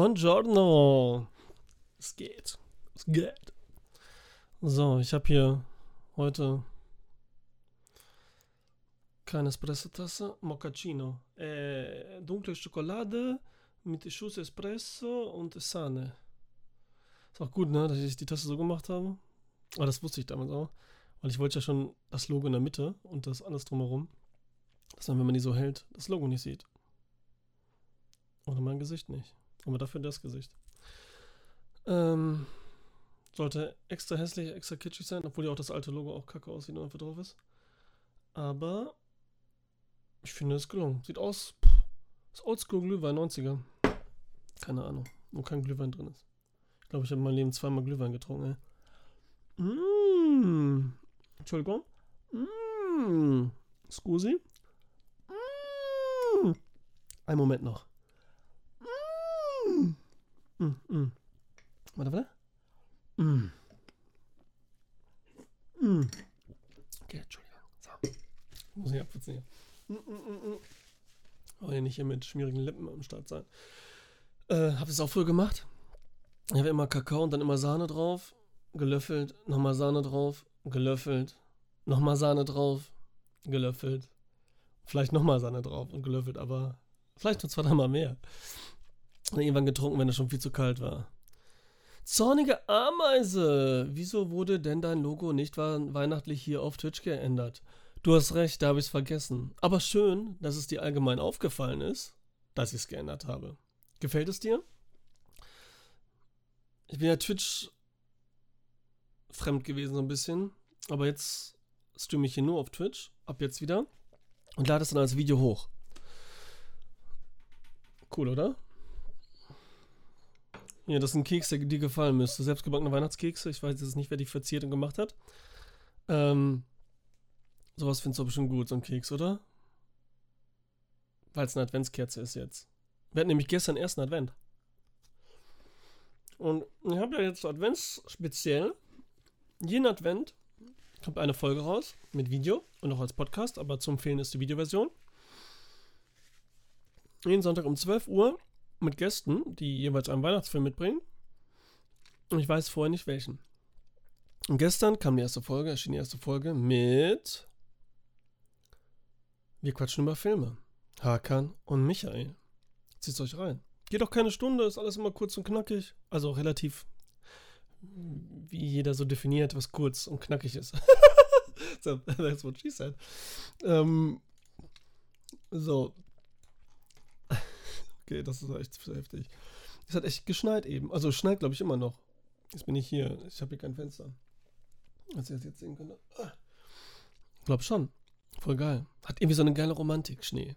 Buongiorno. Es geht. Es geht. So, ich habe hier heute keine Espresso-Tasse, Moccacino. Äh, dunkle Schokolade mit Schuss Espresso und Sahne. Ist auch gut, ne, dass ich die Tasse so gemacht habe. Aber das wusste ich damals auch. Weil ich wollte ja schon das Logo in der Mitte und das alles drumherum. Dass man, wenn man die so hält, das Logo nicht sieht. Oder mein Gesicht nicht. Aber dafür das Gesicht. Ähm, sollte extra hässlich, extra kitschig sein, obwohl ja auch das alte Logo auch kacke aussieht und einfach drauf ist. Aber ich finde es gelungen. Sieht aus, pff, ist Oldschool Glühwein 90er. Keine Ahnung, wo kein Glühwein drin ist. Ich glaube, ich habe in meinem Leben zweimal Glühwein getrunken, ey. Mmh. Entschuldigung. Mmh. Scusi. Mmh. Ein Moment noch. Mm. Mm. Warte, warte. Mm. Mm. Okay, Entschuldigung. So. Muss ich abputzen hier. Mm, mm. Oh, ja nicht hier mit schmierigen Lippen am Start sein. Äh, hab das auch früher gemacht. Ich habe immer Kakao und dann immer Sahne drauf. Gelöffelt, nochmal Sahne drauf, gelöffelt, nochmal Sahne drauf, gelöffelt. Vielleicht nochmal Sahne drauf und gelöffelt, aber vielleicht nur zwei, dreimal mehr. Irgendwann getrunken, wenn es schon viel zu kalt war. Zornige Ameise! Wieso wurde denn dein Logo nicht weihnachtlich hier auf Twitch geändert? Du hast recht, da habe ich es vergessen. Aber schön, dass es dir allgemein aufgefallen ist, dass ich es geändert habe. Gefällt es dir? Ich bin ja Twitch fremd gewesen so ein bisschen, aber jetzt streame ich hier nur auf Twitch, ab jetzt wieder und lade es dann als Video hoch. Cool, oder? Ja, das sind Kekse, die dir gefallen müsste. Selbstgebackene Weihnachtskekse. Ich weiß jetzt nicht, wer die verziert und gemacht hat. Ähm, sowas findest du bestimmt gut, so ein Keks, oder? Weil es eine Adventskerze ist jetzt. Wir hatten nämlich gestern ersten Advent. Und ich habe ja jetzt Advents speziell. Jeden Advent kommt eine Folge raus mit Video und auch als Podcast, aber zum Empfehlen ist die Videoversion. Jeden Sonntag um 12 Uhr mit Gästen, die jeweils einen Weihnachtsfilm mitbringen. Und ich weiß vorher nicht welchen. Und gestern kam die erste Folge, erschien die erste Folge mit Wir quatschen über Filme. Hakan und Michael. Zieht euch rein. Geht auch keine Stunde, ist alles immer kurz und knackig. Also relativ, wie jeder so definiert, was kurz und knackig ist. that's what she said. Ähm, so, Okay, das ist echt heftig. Es hat echt geschneit eben. Also schneit, glaube ich, immer noch. Jetzt bin ich hier. Ich habe hier kein Fenster. Als ihr das jetzt sehen könnt. Ah. Glaub schon. Voll geil. Hat irgendwie so eine geile Romantik, Schnee.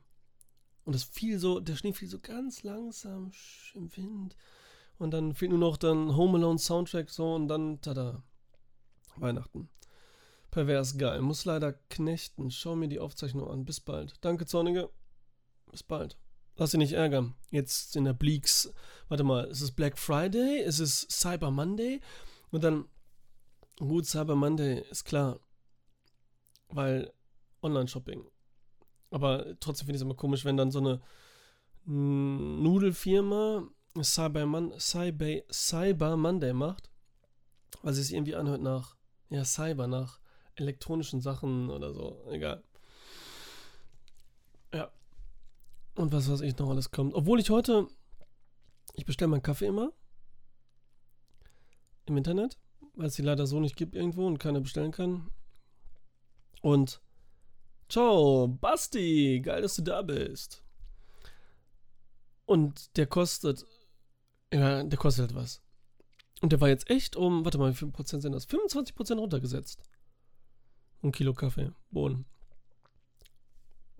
Und das fiel so, der Schnee fiel so ganz langsam im Wind. Und dann fehlt nur noch dann Home Alone Soundtrack so und dann, tada. Weihnachten. Pervers geil. Muss leider knechten. Schau mir die Aufzeichnung an. Bis bald. Danke, Zornige. Bis bald. Lass dich nicht ärgern. Jetzt in der Bleaks, warte mal, ist es Black Friday? Ist es Cyber Monday? Und dann, gut, Cyber Monday ist klar, weil Online-Shopping. Aber trotzdem finde ich es immer komisch, wenn dann so eine Nudelfirma Cyber, Mon Cyber, Cyber Monday macht, weil sie es irgendwie anhört nach, ja, Cyber, nach elektronischen Sachen oder so. Egal. Ja, und was weiß ich noch alles kommt. Obwohl ich heute, ich bestelle meinen Kaffee immer im Internet, weil es die leider so nicht gibt irgendwo und keiner bestellen kann. Und ciao, Basti, geil, dass du da bist. Und der kostet, ja, der kostet halt was. Und der war jetzt echt um, warte mal, wie viel Prozent sind das? 25 Prozent runtergesetzt. Ein Kilo Kaffee, Bohnen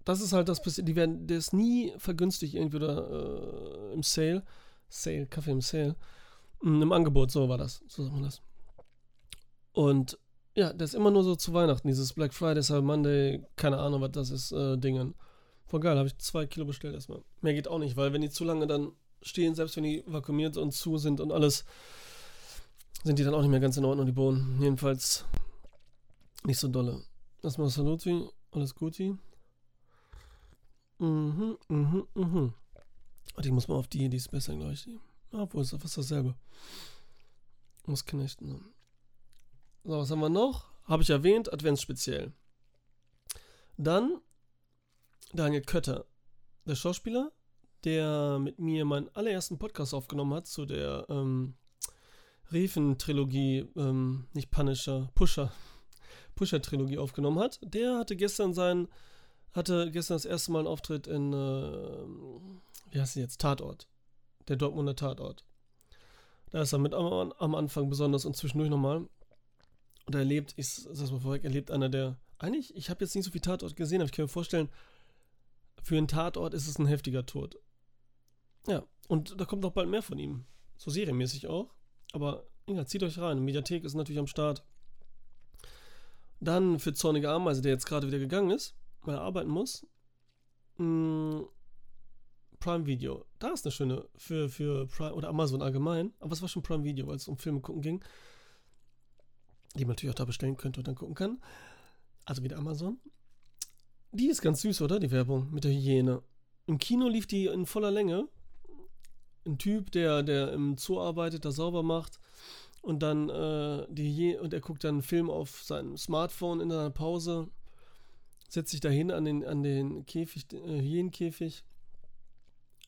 das ist halt das, die werden, der ist nie vergünstigt irgendwie oder äh, im Sale. Sale, Kaffee im Sale. Mm, Im Angebot, so war das. So sagt man das. Und ja, der ist immer nur so zu Weihnachten, dieses Black Friday, Cyber Monday, keine Ahnung, was das ist, äh, Dingen. Voll geil, habe ich zwei Kilo bestellt erstmal. Mehr geht auch nicht, weil wenn die zu lange dann stehen, selbst wenn die vakuumiert und zu sind und alles, sind die dann auch nicht mehr ganz in Ordnung, die Bohnen. Jedenfalls nicht so dolle. Erstmal Saluti, alles Guti. Mhm, mhm, mhm. Warte, ich muss mal auf die, die ist besser, glaube ich. Obwohl, ist fast dasselbe. Muss knechten. Ne? So, was haben wir noch? Habe ich erwähnt, Adventsspeziell. Dann Daniel Kötter, der Schauspieler, der mit mir meinen allerersten Podcast aufgenommen hat zu der ähm, Reven-Trilogie, ähm, nicht Punisher, Pusher, Pusher-Trilogie aufgenommen hat. Der hatte gestern sein, hatte gestern das erste Mal einen Auftritt in, äh, wie heißt sie jetzt, Tatort. Der Dortmunder Tatort. Da ist er mit am, am Anfang besonders und zwischendurch nochmal. Und er erlebt, ich sag's mal vorweg, er lebt einer der, eigentlich, ich habe jetzt nicht so viel Tatort gesehen, aber ich kann mir vorstellen, für einen Tatort ist es ein heftiger Tod. Ja, und da kommt noch bald mehr von ihm. So serienmäßig auch. Aber ja, zieht euch rein. Mediathek ist natürlich am Start. Dann für Zornige Ameise, der jetzt gerade wieder gegangen ist, er arbeiten muss. Mh, mm, Prime Video. Da ist eine schöne für, für Prime oder Amazon allgemein. Aber es war schon Prime Video, weil es um Filme gucken ging. Die man natürlich auch da bestellen könnte und dann gucken kann. Also wieder Amazon. Die ist ganz süß, oder? Die Werbung mit der Hyäne. Im Kino lief die in voller Länge. Ein Typ, der, der im Zoo arbeitet, da sauber macht und dann äh, die Hyäne, und er guckt dann einen Film auf seinem Smartphone in einer Pause, setzt sich dahin an den, an den Käfig, äh, Hyänenkäfig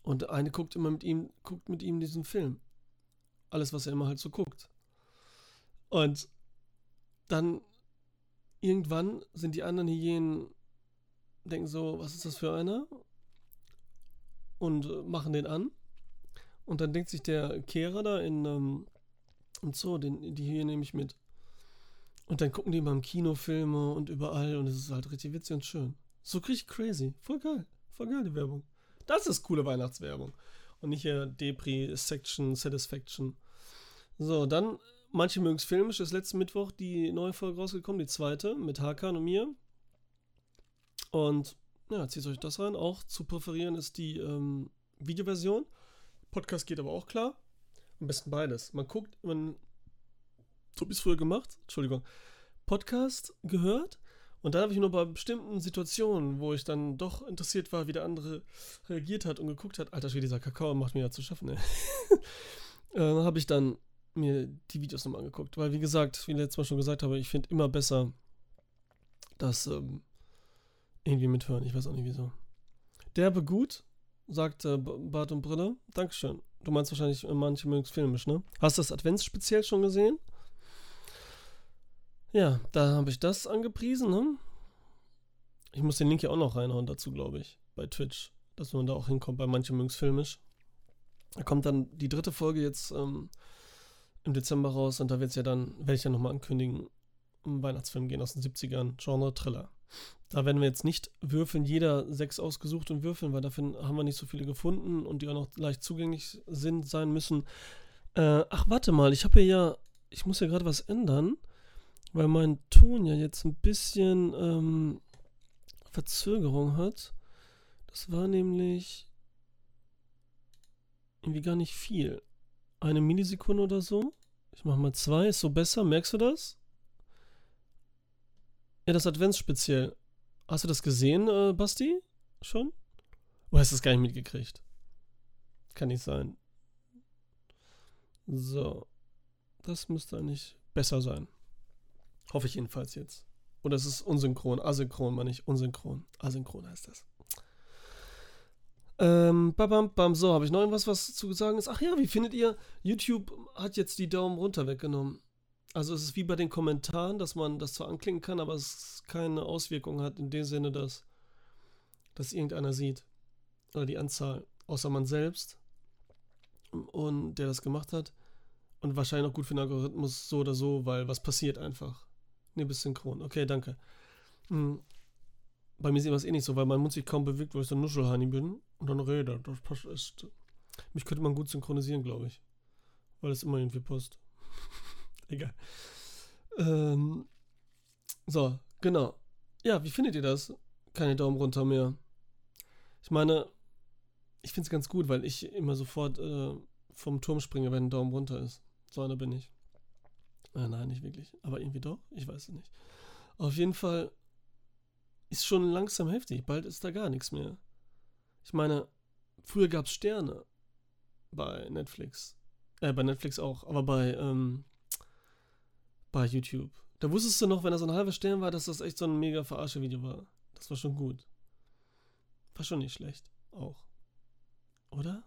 und eine guckt immer mit ihm, guckt mit ihm diesen Film. Alles, was er immer halt so guckt. Und dann irgendwann sind die anderen Hyänen, denken so, was ist das für einer? Und äh, machen den an. Und dann denkt sich der Kehrer da in, ähm, im Zoo, den, die hier nehme ich mit. Und dann gucken die mal im Kinofilme und überall und es ist halt richtig witzig und schön. So richtig crazy. Voll geil. Voll geil, die Werbung. Das ist coole Weihnachtswerbung. Und nicht hier Depri, Section, Satisfaction. So, dann Manche mögen es filmisch, ist letzten Mittwoch die neue Folge rausgekommen, die zweite, mit Hakan und mir. Und ja, zieht euch das rein. Auch zu präferieren ist die ähm, Videoversion. Podcast geht aber auch klar. Am besten beides. Man guckt, man, es früher gemacht, Entschuldigung, Podcast gehört und dann habe ich nur bei bestimmten Situationen, wo ich dann doch interessiert war, wie der andere reagiert hat und geguckt hat, alter Schwede, dieser Kakao macht mir ja zu schaffen, ey. äh, habe ich dann mir die Videos nochmal angeguckt. Weil, wie gesagt, wie ich letztes Mal schon gesagt habe, ich finde immer besser das ähm, irgendwie mithören. Ich weiß auch nicht wieso. Derbe gut, sagt äh, Bart und Brille. Dankeschön. Du meinst wahrscheinlich, äh, manche mögen es filmisch, ne? Hast du das Adventsspeziell schon gesehen? Ja, da habe ich das angepriesen, ne? Ich muss den Link ja auch noch reinhauen dazu, glaube ich, bei Twitch, dass man da auch hinkommt. Bei manchen es filmisch. Da kommt dann die dritte Folge jetzt ähm, im Dezember raus und da wird es ja dann, werde ich ja nochmal ankündigen, um Weihnachtsfilm gehen aus den 70ern, Genre Thriller. Da werden wir jetzt nicht würfeln, jeder sechs ausgesucht und würfeln, weil dafür haben wir nicht so viele gefunden und die auch noch leicht zugänglich sind, sein müssen. Äh, ach, warte mal, ich habe ja, ich muss ja gerade was ändern, weil mein Ton ja jetzt ein bisschen ähm, Verzögerung hat. Das war nämlich irgendwie gar nicht viel eine Millisekunde oder so. Ich mache mal zwei, ist so besser. Merkst du das? Ja, das Adventsspeziell. Hast du das gesehen, äh, Basti? Schon? Oder hast du das gar nicht mitgekriegt? Kann nicht sein. So. Das müsste eigentlich besser sein. Hoffe ich jedenfalls jetzt. Oder es ist unsynchron, asynchron, meine ich. Unsynchron. Asynchron heißt das. Ähm, bam, bam, so, habe ich noch irgendwas, was zu sagen ist? Ach ja, wie findet ihr, YouTube hat jetzt die Daumen runter weggenommen. Also es ist wie bei den Kommentaren, dass man das zwar anklicken kann, aber es keine Auswirkung hat in dem Sinne, dass das irgendeiner sieht. Oder die Anzahl, außer man selbst und der das gemacht hat. Und wahrscheinlich auch gut für den Algorithmus so oder so, weil was passiert einfach. Ne, bis synchron. Okay, danke. Hm. Bei mir man es eh nicht so, weil mein Mund sich kaum bewegt, weil ich so ein Nuschelhani bin und dann rede. Das passt, ist, mich könnte man gut synchronisieren, glaube ich. Weil es immer irgendwie passt. Egal. Ähm, so, genau. Ja, wie findet ihr das? Keine Daumen runter mehr. Ich meine, ich finde es ganz gut, weil ich immer sofort äh, vom Turm springe, wenn ein Daumen runter ist. So einer bin ich. Äh, nein, nicht wirklich. Aber irgendwie doch. Ich weiß es nicht. Auf jeden Fall ist schon langsam heftig. Bald ist da gar nichts mehr. Ich meine, früher gab es Sterne bei Netflix. Äh, bei Netflix auch, aber bei, ähm, bei YouTube. Da wusstest du noch, wenn das ein halber Stern war, dass das echt so ein mega verarsche Video war. Das war schon gut. War schon nicht schlecht. Auch. Oder?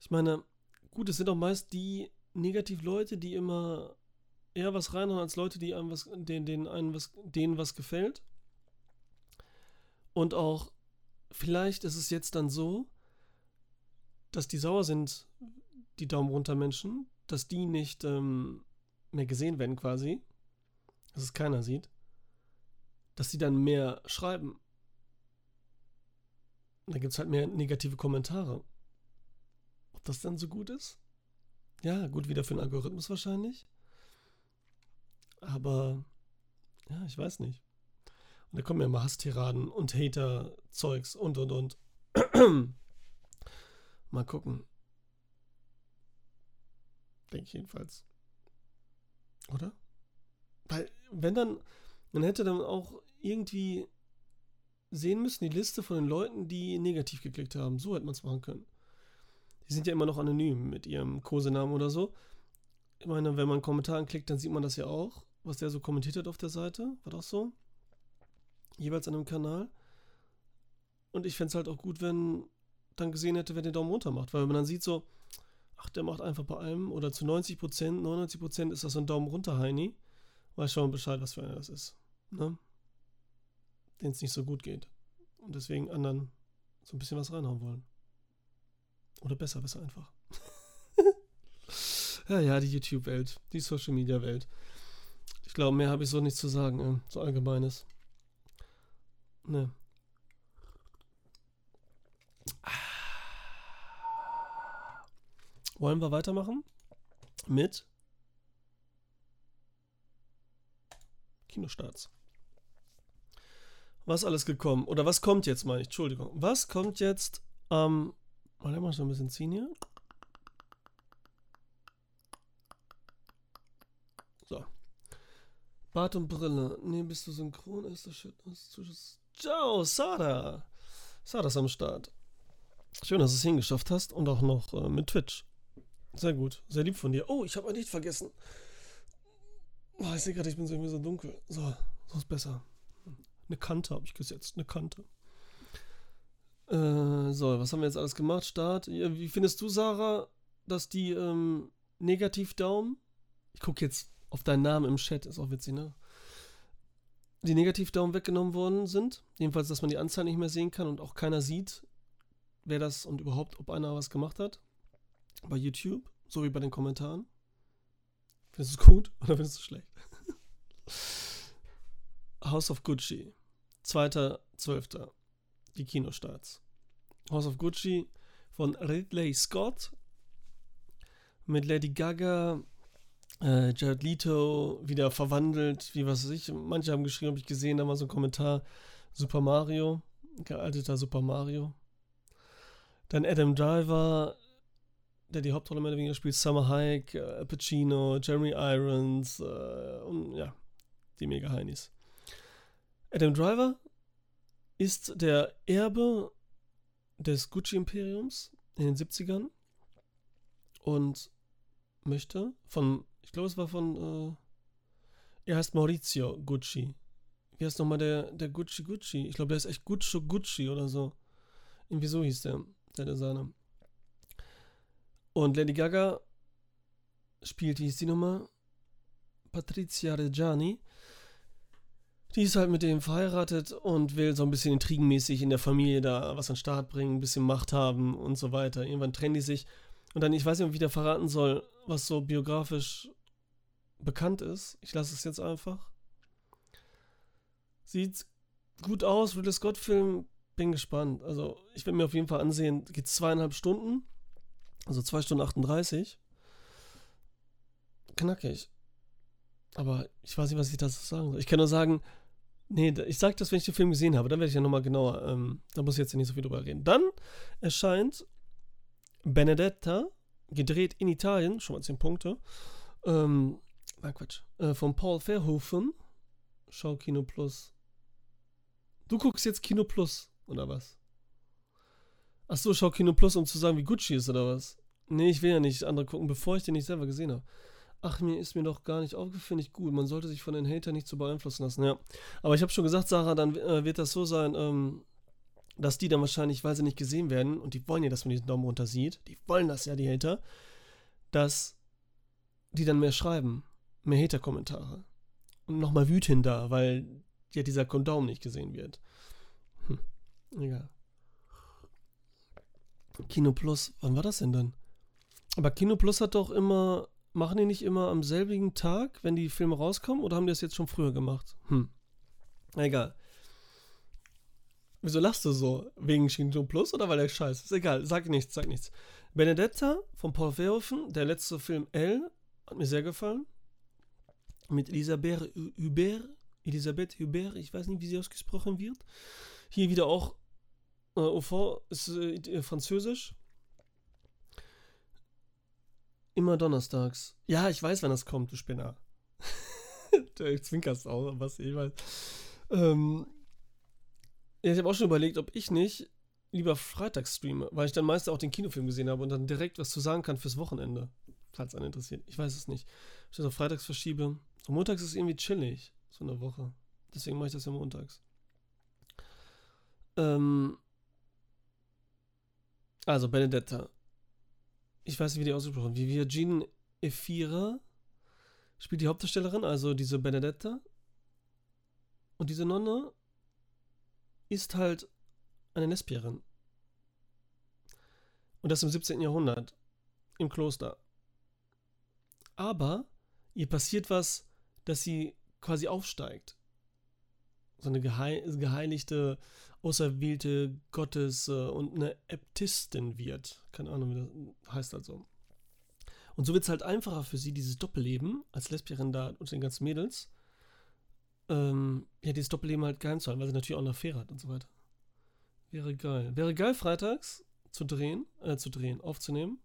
Ich meine, gut, es sind auch meist die Negativ-Leute, die immer eher was reinhauen als Leute, die einem was, denen, denen, einem was, denen was gefällt. Und auch, vielleicht ist es jetzt dann so, dass die sauer sind, die Daumen runter Menschen, dass die nicht ähm, mehr gesehen werden quasi, dass es keiner sieht, dass sie dann mehr schreiben. Da gibt es halt mehr negative Kommentare. Ob das dann so gut ist? Ja, gut wieder für den Algorithmus wahrscheinlich. Aber ja, ich weiß nicht. Und da kommen ja immer Hasstiraden und Hater-Zeugs und und und. Mal gucken. Denke ich jedenfalls. Oder? Weil, wenn dann, man hätte dann auch irgendwie sehen müssen, die Liste von den Leuten, die negativ geklickt haben. So hätte man es machen können. Die sind ja immer noch anonym mit ihrem Kosenamen oder so. Ich meine, wenn man einen Kommentar anklickt, dann sieht man das ja auch, was der so kommentiert hat auf der Seite. War das so? Jeweils an einem Kanal. Und ich fände es halt auch gut, wenn dann gesehen hätte, wer den Daumen runter macht. Weil wenn man dann sieht so, ach, der macht einfach bei allem oder zu 90 Prozent, 99 Prozent ist das so ein Daumen runter, Heini. Weiß schon Bescheid, was für einer das ist. Ne? Denen es nicht so gut geht. Und deswegen anderen so ein bisschen was reinhauen wollen. Oder besser, besser einfach. ja, ja, die YouTube-Welt, die Social-Media-Welt. Glaube, mehr habe ich so nicht zu sagen, äh, so allgemeines. Ne. Wollen wir weitermachen? Mit Kinostarts. Was alles gekommen? Oder was kommt jetzt, meine ich? Entschuldigung. Was kommt jetzt am. Ähm, mal mal so ein bisschen ziehen hier. So. Bart und Brille. Nee, bist du synchron? Ist das shit? Ciao, Sada. Sada ist am Start. Schön, dass du es hingeschafft hast und auch noch äh, mit Twitch. Sehr gut. Sehr lieb von dir. Oh, ich habe ein Licht vergessen. Oh, ich sehe gerade, ich bin so irgendwie so dunkel. So, so ist besser. Eine Kante habe ich gesetzt. Eine Kante. Äh, so, was haben wir jetzt alles gemacht? Start. Wie findest du, Sarah, dass die ähm, Negativdaumen? Ich gucke jetzt auf deinen Namen im Chat. Ist auch witzig, ne? Die Negativdaumen weggenommen worden sind. Jedenfalls, dass man die Anzahl nicht mehr sehen kann und auch keiner sieht, wer das und überhaupt, ob einer was gemacht hat bei YouTube, so wie bei den Kommentaren. Findest du es gut oder findest du es schlecht? House of Gucci, 2.12. Die Kinostarts. House of Gucci von Ridley Scott mit Lady Gaga, äh, Jared Leto wieder verwandelt, wie was weiß ich. Manche haben geschrieben, habe ich gesehen, da war so ein Kommentar, Super Mario, gealteter Super Mario. Dann Adam Driver, der die Hauptrolle mehr oder weniger spielt, Summer Hayek, äh, Pacino, Jeremy Irons äh, und ja, die mega Heinis. Adam Driver ist der Erbe des Gucci-Imperiums in den 70ern und möchte von, ich glaube, es war von, äh, er heißt Maurizio Gucci. Wie heißt nochmal der, der Gucci Gucci? Ich glaube, der ist echt Guccio Gucci oder so. Irgendwie so hieß der, der Designer. Und Lady Gaga spielt, wie hieß die Nummer? Patrizia Reggiani. Die ist halt mit dem verheiratet und will so ein bisschen intrigenmäßig in der Familie da was an den Start bringen, ein bisschen Macht haben und so weiter. Irgendwann trennen die sich. Und dann, ich weiß nicht, ob ich wieder verraten soll, was so biografisch bekannt ist. Ich lasse es jetzt einfach. Sieht gut aus, Ridley Scott-Film. Bin gespannt. Also, ich werde mir auf jeden Fall ansehen. Geht zweieinhalb Stunden. Also 2 Stunden 38. Knackig. Aber ich weiß nicht, was ich dazu sagen soll. Ich kann nur sagen, nee, ich sage das, wenn ich den Film gesehen habe. Dann werde ich ja nochmal genauer, ähm, da muss ich jetzt nicht so viel drüber reden. Dann erscheint Benedetta, gedreht in Italien, schon mal 10 Punkte. Ähm, nein, Quatsch. Äh, von Paul Verhoeven. Schau Kino Plus. Du guckst jetzt Kino Plus, oder was? Ach so, schau Kino Plus, um zu sagen, wie Gucci ist, oder was? Nee, ich will ja nicht andere gucken, bevor ich den nicht selber gesehen habe. Ach, mir ist mir doch gar nicht aufgefallen, nicht gut. Man sollte sich von den Hatern nicht so beeinflussen lassen, ja. Aber ich habe schon gesagt, Sarah, dann äh, wird das so sein, ähm, dass die dann wahrscheinlich, weil sie nicht gesehen werden, und die wollen ja, dass man diesen Daumen runter sieht, die wollen das ja, die Hater, dass die dann mehr schreiben, mehr Hater-Kommentare. Und nochmal wütender, weil ja dieser Kondom nicht gesehen wird. Hm, egal. Kino Plus, wann war das denn dann? Aber Kino Plus hat doch immer, machen die nicht immer am selbigen Tag, wenn die Filme rauskommen, oder haben die das jetzt schon früher gemacht? Hm. Egal. Wieso lachst du so? Wegen Kino Plus oder weil der Scheiß? Ist egal, sag nichts, sag nichts. Benedetta von Paul Verhoeven, der letzte Film L, hat mir sehr gefallen. Mit Elisabeth Hubert, Elisabeth Hubert, ich weiß nicht, wie sie ausgesprochen wird. Hier wieder auch äh, fond, ist äh, französisch. Immer donnerstags. Ja, ich weiß, wann das kommt, du Spinner. du zwinkerst auch, was ich weiß. Ähm, ja, ich habe auch schon überlegt, ob ich nicht lieber freitags streame, weil ich dann meist auch den Kinofilm gesehen habe und dann direkt was zu sagen kann fürs Wochenende. Falls einen interessiert. Ich weiß es nicht. Ob ich das auf freitags verschiebe. Und montags ist irgendwie chillig, so eine Woche. Deswegen mache ich das ja montags. Ähm, also, Benedetta. Ich weiß nicht, wie die ausgesprochen wird. Virgin Efira spielt die Hauptdarstellerin, also diese Benedetta. Und diese Nonne ist halt eine Lesbierin. Und das im 17. Jahrhundert. Im Kloster. Aber ihr passiert was, dass sie quasi aufsteigt. So eine geheiligte, auserwählte Gottes äh, und eine Äbtistin wird. Keine Ahnung, wie das heißt also. Und so wird es halt einfacher für sie, dieses Doppelleben als Lesbierin da unter den ganzen Mädels, ähm, ja, dieses Doppelleben halt geheim zu halten, weil sie natürlich auch eine Affäre hat und so weiter. Wäre geil. Wäre geil, freitags zu drehen, äh, zu drehen, aufzunehmen.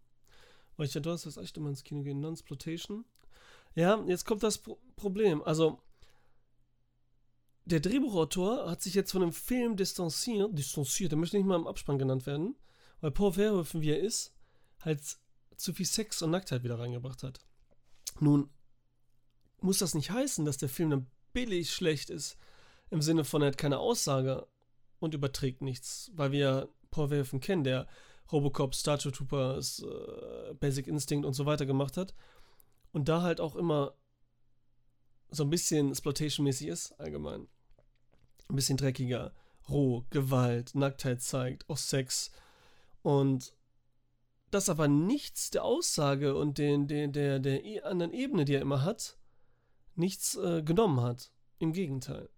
Weil ich ja donnerstags echt immer ins Kino gehen. Non-Splotation. Ja, jetzt kommt das Pro Problem. Also, der Drehbuchautor hat sich jetzt von dem Film distanziert, distanziert, der möchte nicht mal im Abspann genannt werden, weil Paul Verhoeven, wie er ist, halt zu viel Sex und Nacktheit wieder reingebracht hat. Nun, muss das nicht heißen, dass der Film dann billig schlecht ist, im Sinne von, er hat keine Aussage und überträgt nichts, weil wir Paul Verhoeven kennen, der Robocop, Star Troopers, äh, Basic Instinct und so weiter gemacht hat und da halt auch immer so ein bisschen Exploitation-mäßig ist, allgemein. Ein bisschen dreckiger, roh, Gewalt, Nacktheit zeigt, auch Sex. Und das aber nichts der Aussage und den, den, der, der e, anderen Ebene, die er immer hat, nichts äh, genommen hat. Im Gegenteil.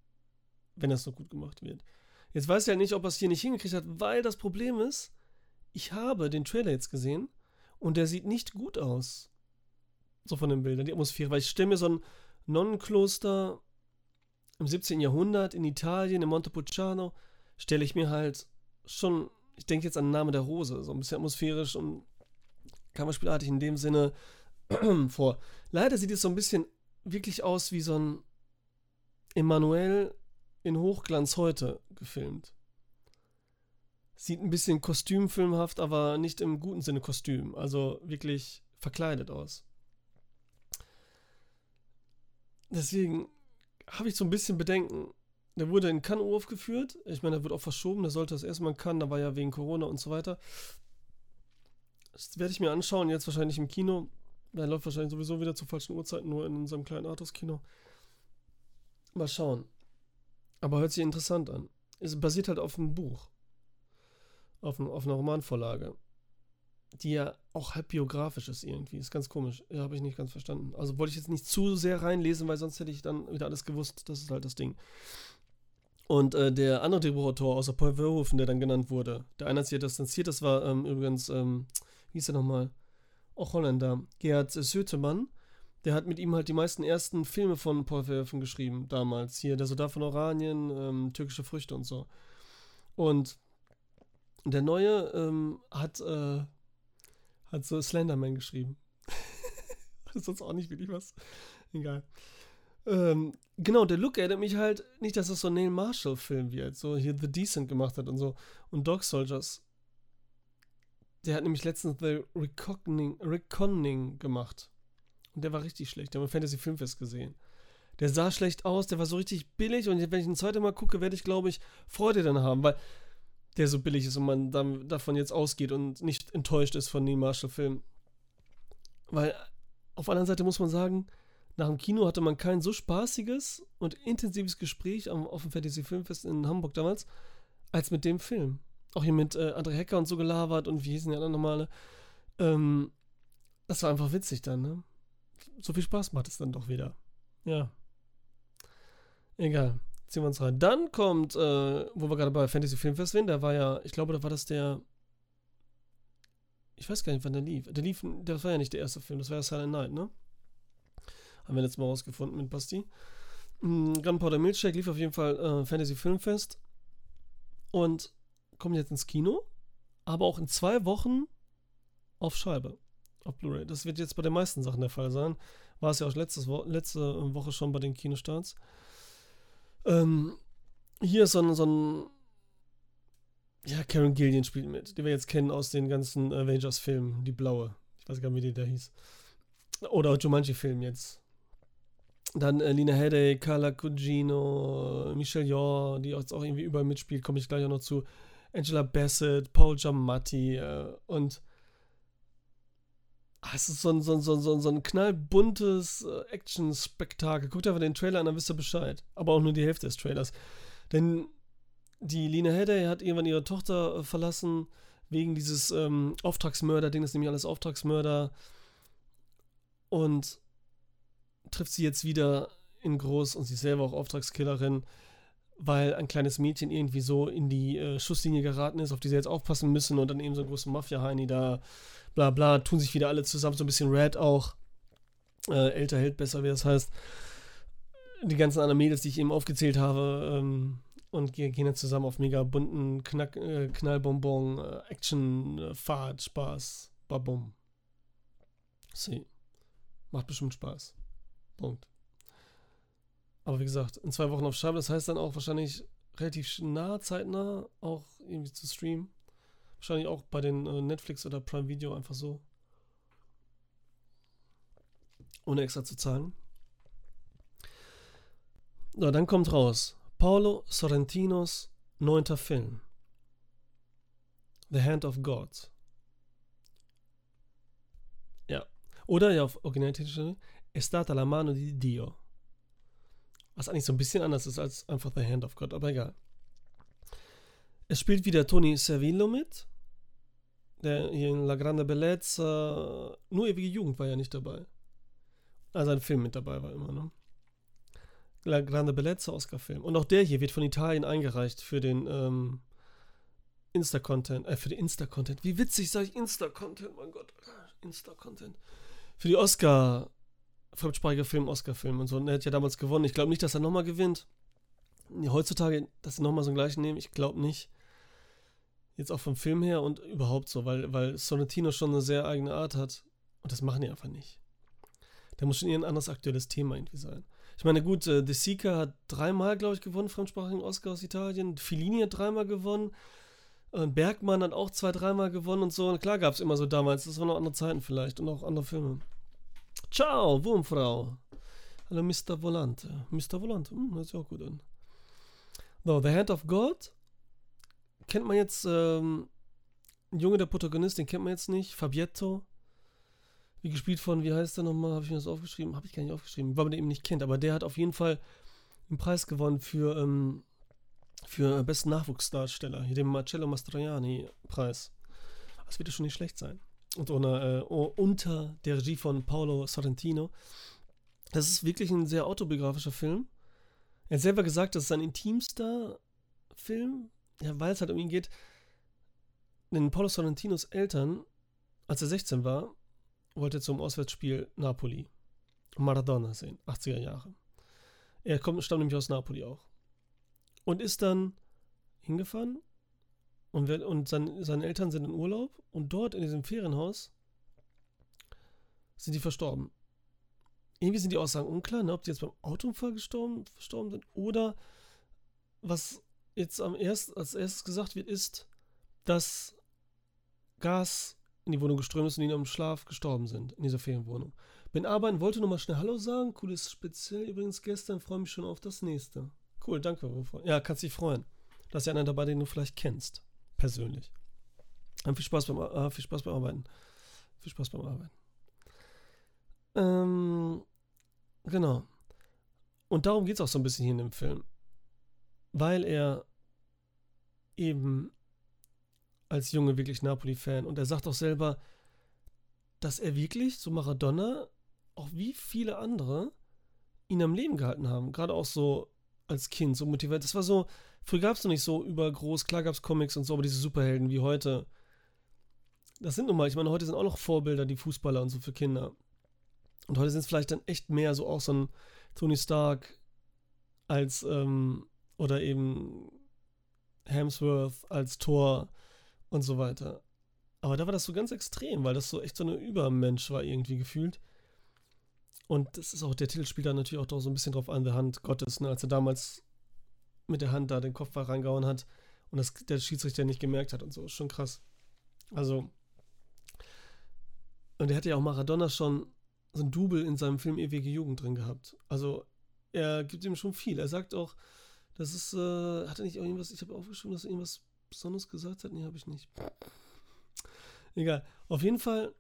Wenn das so gut gemacht wird. Jetzt weiß ich ja nicht, ob er es hier nicht hingekriegt hat, weil das Problem ist, ich habe den Trailer jetzt gesehen und der sieht nicht gut aus. So von den Bildern, die Atmosphäre, weil ich stelle mir so ein Nonnenkloster im 17. Jahrhundert in Italien, in Montepulciano, stelle ich mir halt schon, ich denke jetzt an den Namen der Rose, so ein bisschen atmosphärisch und kammerspielartig in dem Sinne vor. Leider sieht es so ein bisschen wirklich aus wie so ein Emanuel in Hochglanz heute gefilmt. Sieht ein bisschen kostümfilmhaft, aber nicht im guten Sinne Kostüm. Also wirklich verkleidet aus. Deswegen habe ich so ein bisschen Bedenken. Der wurde in Cannes aufgeführt. Ich meine, der wird auch verschoben. Der sollte das erstmal in Cannes. Da war ja wegen Corona und so weiter. Das werde ich mir anschauen. Jetzt wahrscheinlich im Kino. Der läuft wahrscheinlich sowieso wieder zu falschen Uhrzeiten, nur in unserem kleinen Artus-Kino. Mal schauen. Aber hört sich interessant an. Es basiert halt auf einem Buch. Auf, auf einer Romanvorlage die ja auch halb biografisch ist irgendwie. Ist ganz komisch. Ja, habe ich nicht ganz verstanden. Also wollte ich jetzt nicht zu sehr reinlesen, weil sonst hätte ich dann wieder alles gewusst. Das ist halt das Ding. Und äh, der andere Drehbuchautor außer Paul Verhoeven, der dann genannt wurde, der eine hat sich distanziert, das war ähm, übrigens, ähm, wie hieß er nochmal? Auch Holländer. Gerhard Sötemann. Der hat mit ihm halt die meisten ersten Filme von Paul Verhoeven geschrieben, damals. Hier, der Soldat von Oranien, ähm, türkische Früchte und so. Und der Neue ähm, hat äh, hat so Slenderman geschrieben. sonst auch nicht wirklich was. Egal. Ähm, genau, der Look erinnert mich halt nicht, dass das so ein Neil Marshall-Film wird, so hier The Decent gemacht hat und so. Und Dog Soldiers. der hat nämlich letztens The Reckoning, Reckoning gemacht. Und der war richtig schlecht. Der haben wir Fantasy Filmfest gesehen. Der sah schlecht aus, der war so richtig billig und wenn ich ein zweites Mal gucke, werde ich, glaube ich, Freude dann haben, weil der so billig ist und man dann davon jetzt ausgeht und nicht enttäuscht ist von dem Marshall-Film. Weil auf der anderen Seite muss man sagen, nach dem Kino hatte man kein so spaßiges und intensives Gespräch am, auf dem Fantasy Filmfest in Hamburg damals, als mit dem Film. Auch hier mit äh, André Hecker und so gelabert und wie hießen die anderen normale. Ähm, das war einfach witzig dann, ne? So viel Spaß macht es dann doch wieder. Ja. Egal. Ziehen wir uns rein. Dann kommt, äh, wo wir gerade bei Fantasy Filmfest sind, da war ja, ich glaube, da war das der. Ich weiß gar nicht, wann der lief. Der lief, das war ja nicht der erste Film, das war ja Silent Night, ne? Haben wir letztes Mal rausgefunden mit Basti. Mhm, Gunpowder Milkshake lief auf jeden Fall äh, Fantasy Filmfest. Und kommt jetzt ins Kino, aber auch in zwei Wochen auf Scheibe, auf Blu-ray. Das wird jetzt bei den meisten Sachen der Fall sein. War es ja auch letztes Wo letzte Woche schon bei den Kinostarts. Ähm, hier ist so ein, so ein ja, Karen Gillian spielt mit, die wir jetzt kennen aus den ganzen Avengers-Filmen, die blaue. Ich weiß gar nicht, wie die da hieß. Oder Jumanji-Film jetzt. Dann äh, Lina Headey, Carla Cugino, Michelle Yeoh, die jetzt auch irgendwie überall mitspielt, komme ich gleich auch noch zu. Angela Bassett, Paul Giamatti äh, und es ist so ein, so ein, so ein, so ein knallbuntes äh, Action-Spektakel. Guckt einfach den Trailer an, dann wisst ihr Bescheid. Aber auch nur die Hälfte des Trailers. Denn die Lina Headey hat irgendwann ihre Tochter äh, verlassen wegen dieses ähm, Auftragsmörder-Ding, das ist nämlich alles Auftragsmörder. Und trifft sie jetzt wieder in groß und sie ist selber auch Auftragskillerin, weil ein kleines Mädchen irgendwie so in die äh, Schusslinie geraten ist, auf die sie jetzt aufpassen müssen und dann eben so ein großer Mafia-Heini da, bla bla, tun sich wieder alle zusammen, so ein bisschen Red auch. Äh, älter hält besser, wie das heißt. Die ganzen anderen Mädels, die ich eben aufgezählt habe, ähm, und gehen dann zusammen auf mega bunten Knack, äh, Knallbonbon, äh, Action, äh, Fahrt, Spaß, babum. See. Macht bestimmt Spaß. Punkt. Aber wie gesagt, in zwei Wochen auf Scheibe, das heißt dann auch wahrscheinlich relativ nah, zeitnah auch irgendwie zu streamen. Wahrscheinlich auch bei den äh, Netflix oder Prime Video einfach so. Ohne extra zu zahlen. So, dann kommt raus. Paolo Sorrentinos neunter Film. The Hand of God. Ja. Oder ja auf Originaltitel È stata la mano di Dio. Was eigentlich so ein bisschen anders ist als einfach The Hand of God, aber egal. Es spielt wieder Tony Servillo mit, der hier in La Grande Bellezza, nur ewige Jugend war ja nicht dabei. Also ein Film mit dabei war immer, ne? La Grande Bellezza Oscar-Film. Und auch der hier wird von Italien eingereicht für den ähm, Insta-Content, äh, für den Insta-Content. Wie witzig sage ich Insta-Content, mein Gott. Insta-Content. Für die Oscar- fremdsprachiger Film, Oscar-Film und so. Und er hat ja damals gewonnen. Ich glaube nicht, dass er nochmal gewinnt. Heutzutage, dass sie nochmal so einen gleichen nehmen, ich glaube nicht. Jetzt auch vom Film her und überhaupt so, weil, weil Sonatino schon eine sehr eigene Art hat. Und das machen die einfach nicht. Da muss schon ein anderes aktuelles Thema irgendwie sein. Ich meine, gut, äh, De Sica hat dreimal, glaube ich, gewonnen, fremdsprachigen Oscar aus Italien. Fellini hat dreimal gewonnen. Und Bergmann hat auch zwei, dreimal gewonnen und so. Und klar gab es immer so damals. Das waren noch andere Zeiten vielleicht und auch andere Filme. Ciao, Wurmfrau. Hallo, Mr. Volante. Mr. Volante, hm, hört sich auch gut an. So, The Hand of God. Kennt man jetzt, ähm, ein Junge, der Protagonist, den kennt man jetzt nicht. Fabietto. Wie gespielt von, wie heißt der nochmal? Habe ich mir das aufgeschrieben? Habe ich gar nicht aufgeschrieben, weil man den eben nicht kennt. Aber der hat auf jeden Fall einen Preis gewonnen für, ähm, für besten Nachwuchsdarsteller. Hier den Marcello Mastroianni-Preis. Das wird ja schon nicht schlecht sein und ohne, äh, unter der Regie von Paolo Sorrentino. Das ist wirklich ein sehr autobiografischer Film. Er hat selber gesagt, das ist sein intimster Film, ja, weil es halt um ihn geht. Denn Paolo Sorrentinos Eltern, als er 16 war, wollte er zum Auswärtsspiel Napoli Maradona sehen, 80er Jahre. Er kommt, stammt nämlich aus Napoli auch. Und ist dann hingefahren und, wir, und sein, seine Eltern sind in Urlaub und dort in diesem Ferienhaus sind die verstorben. Irgendwie sind die Aussagen unklar, ne, ob die jetzt beim Autounfall gestorben, verstorben sind oder was jetzt am erst, als erstes gesagt wird, ist, dass Gas in die Wohnung geströmt ist und die im Schlaf gestorben sind, in dieser Ferienwohnung. Bin arbeiten, wollte nur mal schnell Hallo sagen. Cooles Speziell übrigens gestern, freue mich schon auf das nächste. Cool, danke. Ja, kannst dich freuen. Da ist ja einer dabei, den du vielleicht kennst. Persönlich. Dann viel Spaß beim, äh, viel Spaß beim Arbeiten. Viel Spaß beim Arbeiten. Ähm, genau. Und darum geht es auch so ein bisschen hier in dem Film. Weil er eben als Junge wirklich Napoli-Fan und er sagt auch selber, dass er wirklich, so Maradona, auch wie viele andere, ihn am Leben gehalten haben. Gerade auch so als Kind, so motiviert. Das war so, früher gab es noch nicht so übergroß, klar gab es Comics und so, aber diese Superhelden wie heute, das sind nun mal, ich meine, heute sind auch noch Vorbilder, die Fußballer und so für Kinder. Und heute sind es vielleicht dann echt mehr so auch so ein Tony Stark als, ähm, oder eben Hemsworth als Thor und so weiter. Aber da war das so ganz extrem, weil das so echt so eine Übermensch war irgendwie gefühlt. Und das ist auch, der Titel spielt da natürlich auch doch so ein bisschen drauf an, der Hand Gottes, ne? als er damals mit der Hand da den Kopfball reingehauen hat und das der Schiedsrichter nicht gemerkt hat und so. Schon krass. Also, und er hatte ja auch Maradona schon so ein Double in seinem Film Ewige Jugend drin gehabt. Also, er gibt ihm schon viel. Er sagt auch, das ist, äh, hat er nicht irgendwas, ich habe aufgeschrieben, dass er irgendwas Besonderes gesagt hat? Nee, habe ich nicht. Egal. Auf jeden Fall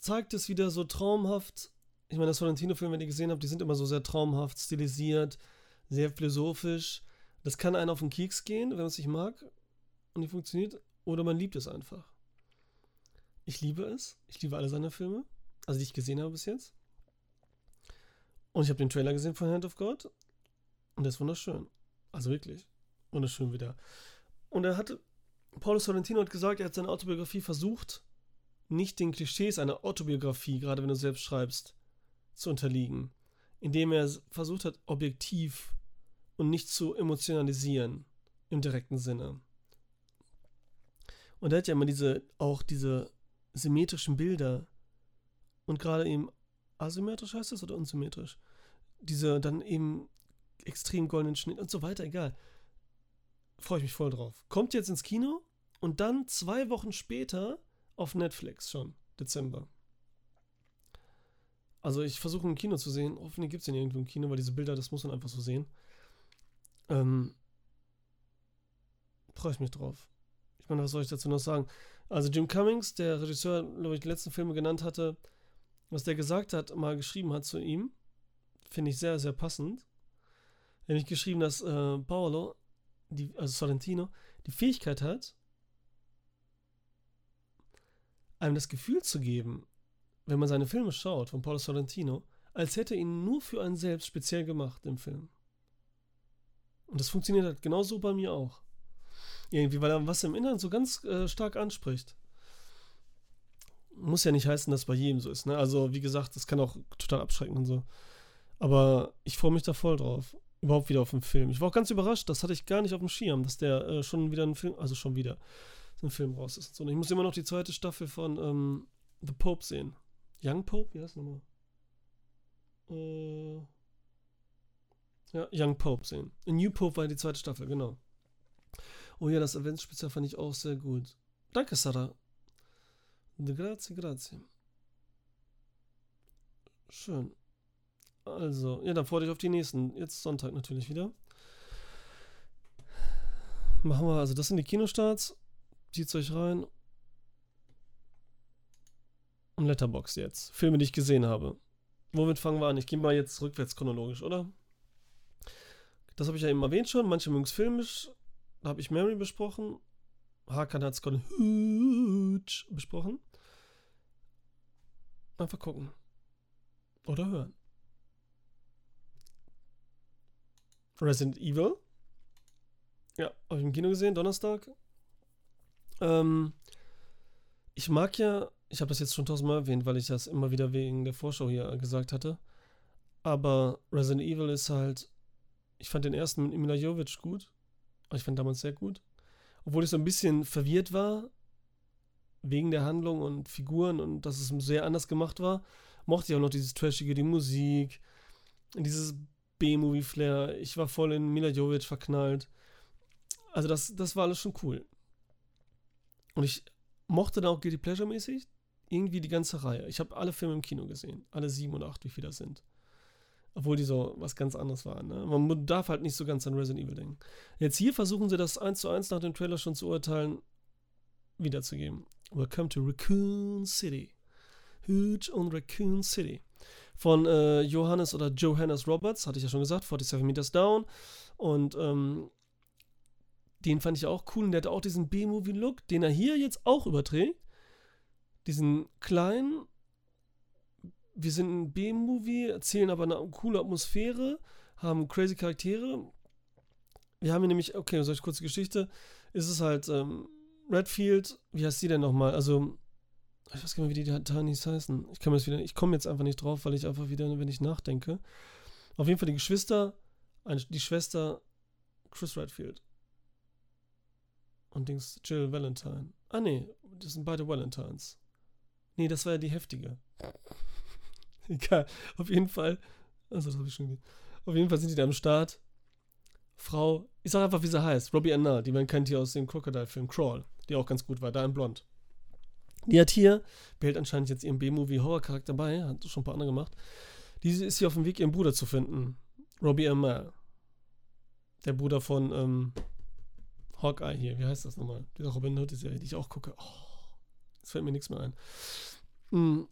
zeigt es wieder so traumhaft. Ich meine, das Sorrentino-Film, wenn ihr gesehen habt, die sind immer so sehr traumhaft, stilisiert, sehr philosophisch. Das kann einen auf den Keks gehen, wenn man es nicht mag und nicht funktioniert. Oder man liebt es einfach. Ich liebe es. Ich liebe alle seine Filme. Also, die ich gesehen habe bis jetzt. Und ich habe den Trailer gesehen von Hand of God. Und der ist wunderschön. Also wirklich. Wunderschön wieder. Und er hatte, Paulo Sorrentino hat gesagt, er hat seine Autobiografie versucht, nicht den Klischees einer Autobiografie, gerade wenn du selbst schreibst, zu unterliegen. Indem er versucht hat, objektiv und nicht zu emotionalisieren im direkten Sinne. Und er hat ja immer diese, auch diese symmetrischen Bilder und gerade eben asymmetrisch heißt das oder unsymmetrisch? Diese dann eben extrem goldenen Schnitt und so weiter, egal. Freue ich mich voll drauf. Kommt jetzt ins Kino und dann zwei Wochen später auf Netflix schon, Dezember. Also ich versuche im Kino zu sehen. Hoffentlich gibt es den irgendwo im Kino, weil diese Bilder, das muss man einfach so sehen. Ähm, Freue ich mich drauf. Ich meine, was soll ich dazu noch sagen? Also Jim Cummings, der Regisseur, glaube ich, die letzten Filme genannt hatte, was der gesagt hat, mal geschrieben hat zu ihm, finde ich sehr, sehr passend. Er hat nämlich geschrieben, dass äh, Paolo, die, also Sorrentino, die Fähigkeit hat, einem das Gefühl zu geben, wenn man seine Filme schaut von Paolo Sorrentino, als hätte er ihn nur für einen selbst speziell gemacht im Film. Und das funktioniert halt genauso bei mir auch. Irgendwie, weil er was im Inneren so ganz äh, stark anspricht. Muss ja nicht heißen, dass es bei jedem so ist. Ne? Also, wie gesagt, das kann auch total abschrecken und so. Aber ich freue mich da voll drauf. Überhaupt wieder auf den Film. Ich war auch ganz überrascht, das hatte ich gar nicht auf dem Schirm, dass der äh, schon wieder ein Film, also schon wieder, so ein Film raus ist. Und ich muss immer noch die zweite Staffel von ähm, The Pope sehen. Young Pope? Wie heißt nochmal? Äh, ja, Young Pope sehen. A New Pope war die zweite Staffel, genau. Oh ja, das Events-Spezial fand ich auch sehr gut. Danke, Sarah. Grazie, grazie. Schön. Also, ja, dann freue dich auf die nächsten. Jetzt Sonntag natürlich wieder. Machen wir, also das sind die Kinostarts. Zieht's euch rein. Und Letterbox jetzt. Filme, die ich gesehen habe. Womit fangen wir an? Ich gehe mal jetzt rückwärts chronologisch, oder? Das habe ich ja eben erwähnt schon. Manche mögen es filmisch. Da habe ich Mary besprochen. Hakan hat es gerade besprochen. Einfach gucken. Oder hören. Resident Evil. Ja, habe ich im Kino gesehen, Donnerstag. Ähm, ich mag ja, ich habe das jetzt schon tausendmal erwähnt, weil ich das immer wieder wegen der Vorschau hier gesagt hatte. Aber Resident Evil ist halt, ich fand den ersten mit Emila Jovic gut. Ich fand damals sehr gut. Obwohl ich so ein bisschen verwirrt war, wegen der Handlung und Figuren und dass es sehr anders gemacht war, mochte ich auch noch dieses Trashige, die Musik, dieses B-Movie-Flair. Ich war voll in Mila Jovic verknallt. Also das, das war alles schon cool. Und ich mochte dann auch Guilty Pleasure mäßig irgendwie die ganze Reihe. Ich habe alle Filme im Kino gesehen. Alle sieben und acht, wie viele das sind. Obwohl die so was ganz anderes waren. Ne? Man darf halt nicht so ganz an Resident Evil denken. Jetzt hier versuchen sie das eins zu eins nach dem Trailer schon zu urteilen, wiederzugeben. Welcome to Raccoon City. Huge on Raccoon City. Von äh, Johannes oder Johannes Roberts, hatte ich ja schon gesagt, 47 Meters Down. Und ähm, den fand ich auch cool. Und der hatte auch diesen B-Movie-Look, den er hier jetzt auch überträgt. Diesen kleinen, wir sind ein B-Movie, erzählen aber eine coole Atmosphäre, haben crazy Charaktere. Wir haben hier nämlich, okay, solche kurze Geschichte, ist es halt ähm, Redfield, wie heißt die denn nochmal? Also, ich weiß gar nicht, wie die Tanis heißen. Ich ich komme jetzt einfach nicht drauf, weil ich einfach wieder, wenn ich nachdenke. Auf jeden Fall die Geschwister, die Schwester Chris Redfield. Und Dings Jill Valentine. Ah, nee, das sind beide Valentines. Nee, das war ja die heftige. Egal. Auf jeden Fall. Also, das habe ich schon gesehen. Auf jeden Fall sind die da am Start. Frau, ich sag einfach, wie sie heißt. Robbie Anna, die man kennt hier aus dem Crocodile-Film Crawl, die auch ganz gut war, da in Blond. Die hat hier, behält anscheinend jetzt ihren B-Movie-Horror-Charakter bei, hat schon ein paar andere gemacht. Die ist hier auf dem Weg, ihren Bruder zu finden. Robbie Amell. Der Bruder von ähm, Hawkeye hier, wie heißt das nochmal? Dieser Robin Hood-Serie, die ich auch gucke. Oh, jetzt fällt mir nichts mehr ein. Mm.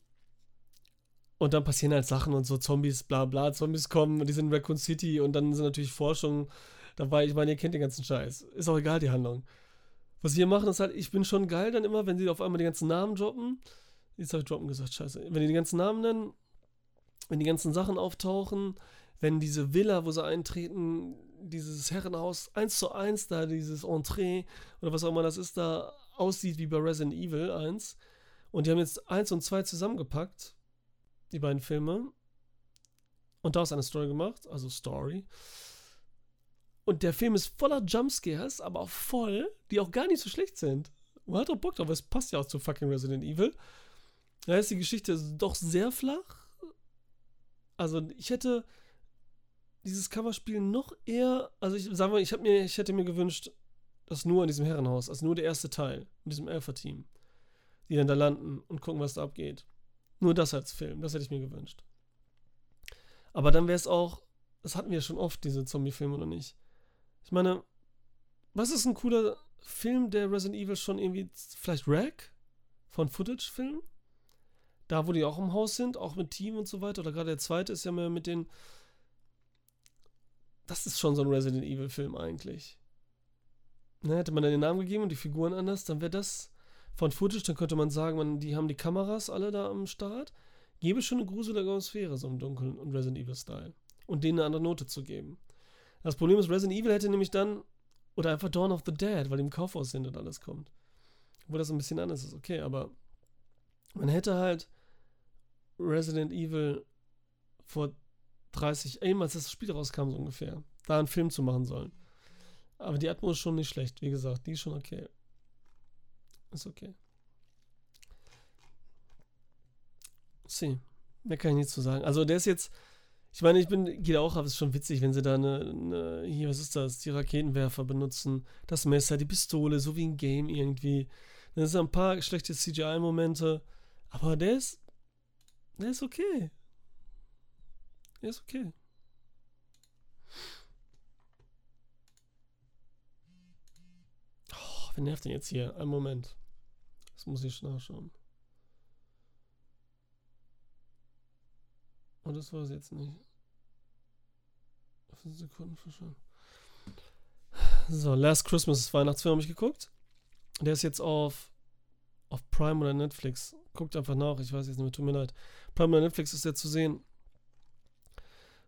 Und dann passieren halt Sachen und so Zombies, bla bla, Zombies kommen und die sind in Raccoon City und dann sind natürlich Forschungen dabei. Ich meine, ihr kennt den ganzen Scheiß. Ist auch egal, die Handlung. Was wir machen, ist halt, ich bin schon geil dann immer, wenn sie auf einmal die ganzen Namen droppen. Jetzt habe ich droppen gesagt, scheiße. Wenn die die ganzen Namen nennen, wenn die ganzen Sachen auftauchen, wenn diese Villa, wo sie eintreten, dieses Herrenhaus eins zu eins da, dieses Entree oder was auch immer das ist, da aussieht wie bei Resident Evil 1. Und die haben jetzt 1 und 2 zusammengepackt, die beiden Filme, und daraus eine Story gemacht, also Story. Und der Film ist voller Jumpscares, aber auch voll, die auch gar nicht so schlecht sind. Man hat auch Bock drauf, es passt ja auch zu fucking Resident Evil. Da ist die Geschichte doch sehr flach. Also ich hätte dieses Coverspiel noch eher, also ich sag mal, ich habe mir, ich hätte mir gewünscht, dass nur in diesem Herrenhaus, also nur der erste Teil, mit diesem Alpha-Team, die dann da landen und gucken, was da abgeht. Nur das als Film, das hätte ich mir gewünscht. Aber dann wäre es auch, das hatten wir ja schon oft, diese Zombie-Filme, oder nicht? Ich meine, was ist ein cooler Film, der Resident Evil schon irgendwie, vielleicht Rack von Footage-Film? Da, wo die auch im Haus sind, auch mit Team und so weiter. Oder gerade der zweite ist ja mehr mit den. Das ist schon so ein Resident Evil-Film eigentlich. Ne, hätte man dann den Namen gegeben und die Figuren anders, dann wäre das von Footage, dann könnte man sagen, man, die haben die Kameras alle da am Start. Gebe schon eine gruselige Atmosphäre, so im Dunkeln und Resident Evil-Style. Und denen eine andere Note zu geben. Das Problem ist, Resident Evil hätte nämlich dann, oder einfach Dawn of the Dead, weil im Kaufhaus sind und alles kommt. Obwohl das ein bisschen anders ist, okay, aber man hätte halt Resident Evil vor 30, eben als das Spiel rauskam, so ungefähr, da einen Film zu machen sollen. Aber die Atmos ist schon nicht schlecht, wie gesagt, die ist schon okay. Ist okay. See, mehr kann ich nicht zu sagen. Also der ist jetzt, ich meine, ich bin, geht auch, aber es ist schon witzig, wenn sie da eine, eine, hier, was ist das, die Raketenwerfer benutzen, das Messer, die Pistole, so wie ein Game irgendwie. Dann sind ein paar schlechte CGI-Momente, aber der ist, der ist okay. Der ist okay. Oh, wer nervt denn jetzt hier? Einen Moment. Das muss ich nachschauen. Und das war es jetzt nicht. 5 Sekunden verschwunden. So, Last Christmas Weihnachtsfilm habe ich geguckt. Der ist jetzt auf, auf Prime oder Netflix. Guckt einfach nach, ich weiß jetzt nicht mehr, tut mir leid. Prime oder Netflix ist jetzt zu sehen.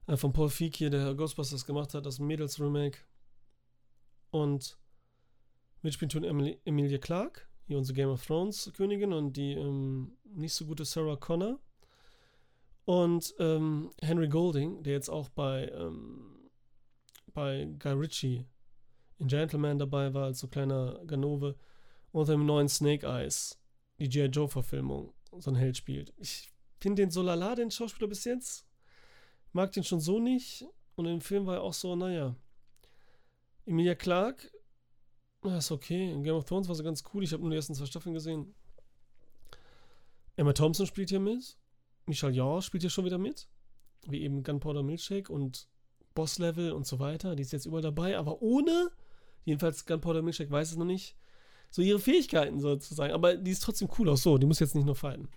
Äh, von Paul Feig hier, der Ghostbusters gemacht hat, das Mädels-Remake. Und mitspielen tun Emily, Emilia Clarke, hier unsere Game of Thrones Königin und die ähm, nicht so gute Sarah Connor. Und ähm, Henry Golding, der jetzt auch bei ähm, bei Guy Ritchie in Gentleman dabei war, als so kleiner Ganove. Und im neuen Snake Eyes, die G.I. Joe-Verfilmung, so ein Held spielt. Ich finde den so lala, den Schauspieler bis jetzt. Mag den schon so nicht. Und im Film war er auch so, naja. Emilia Clark, na, ist okay. In Game of Thrones war sie ganz cool. Ich habe nur die ersten zwei Staffeln gesehen. Emma Thompson spielt hier mit. Michelle Yeoh spielt hier schon wieder mit. Wie eben Gunpowder Milkshake und Boss Level und so weiter. Die ist jetzt überall dabei, aber ohne, jedenfalls Gunpowder Milkshake weiß es noch nicht, so ihre Fähigkeiten sozusagen. Aber die ist trotzdem cool auch so. Die muss jetzt nicht nur fighten.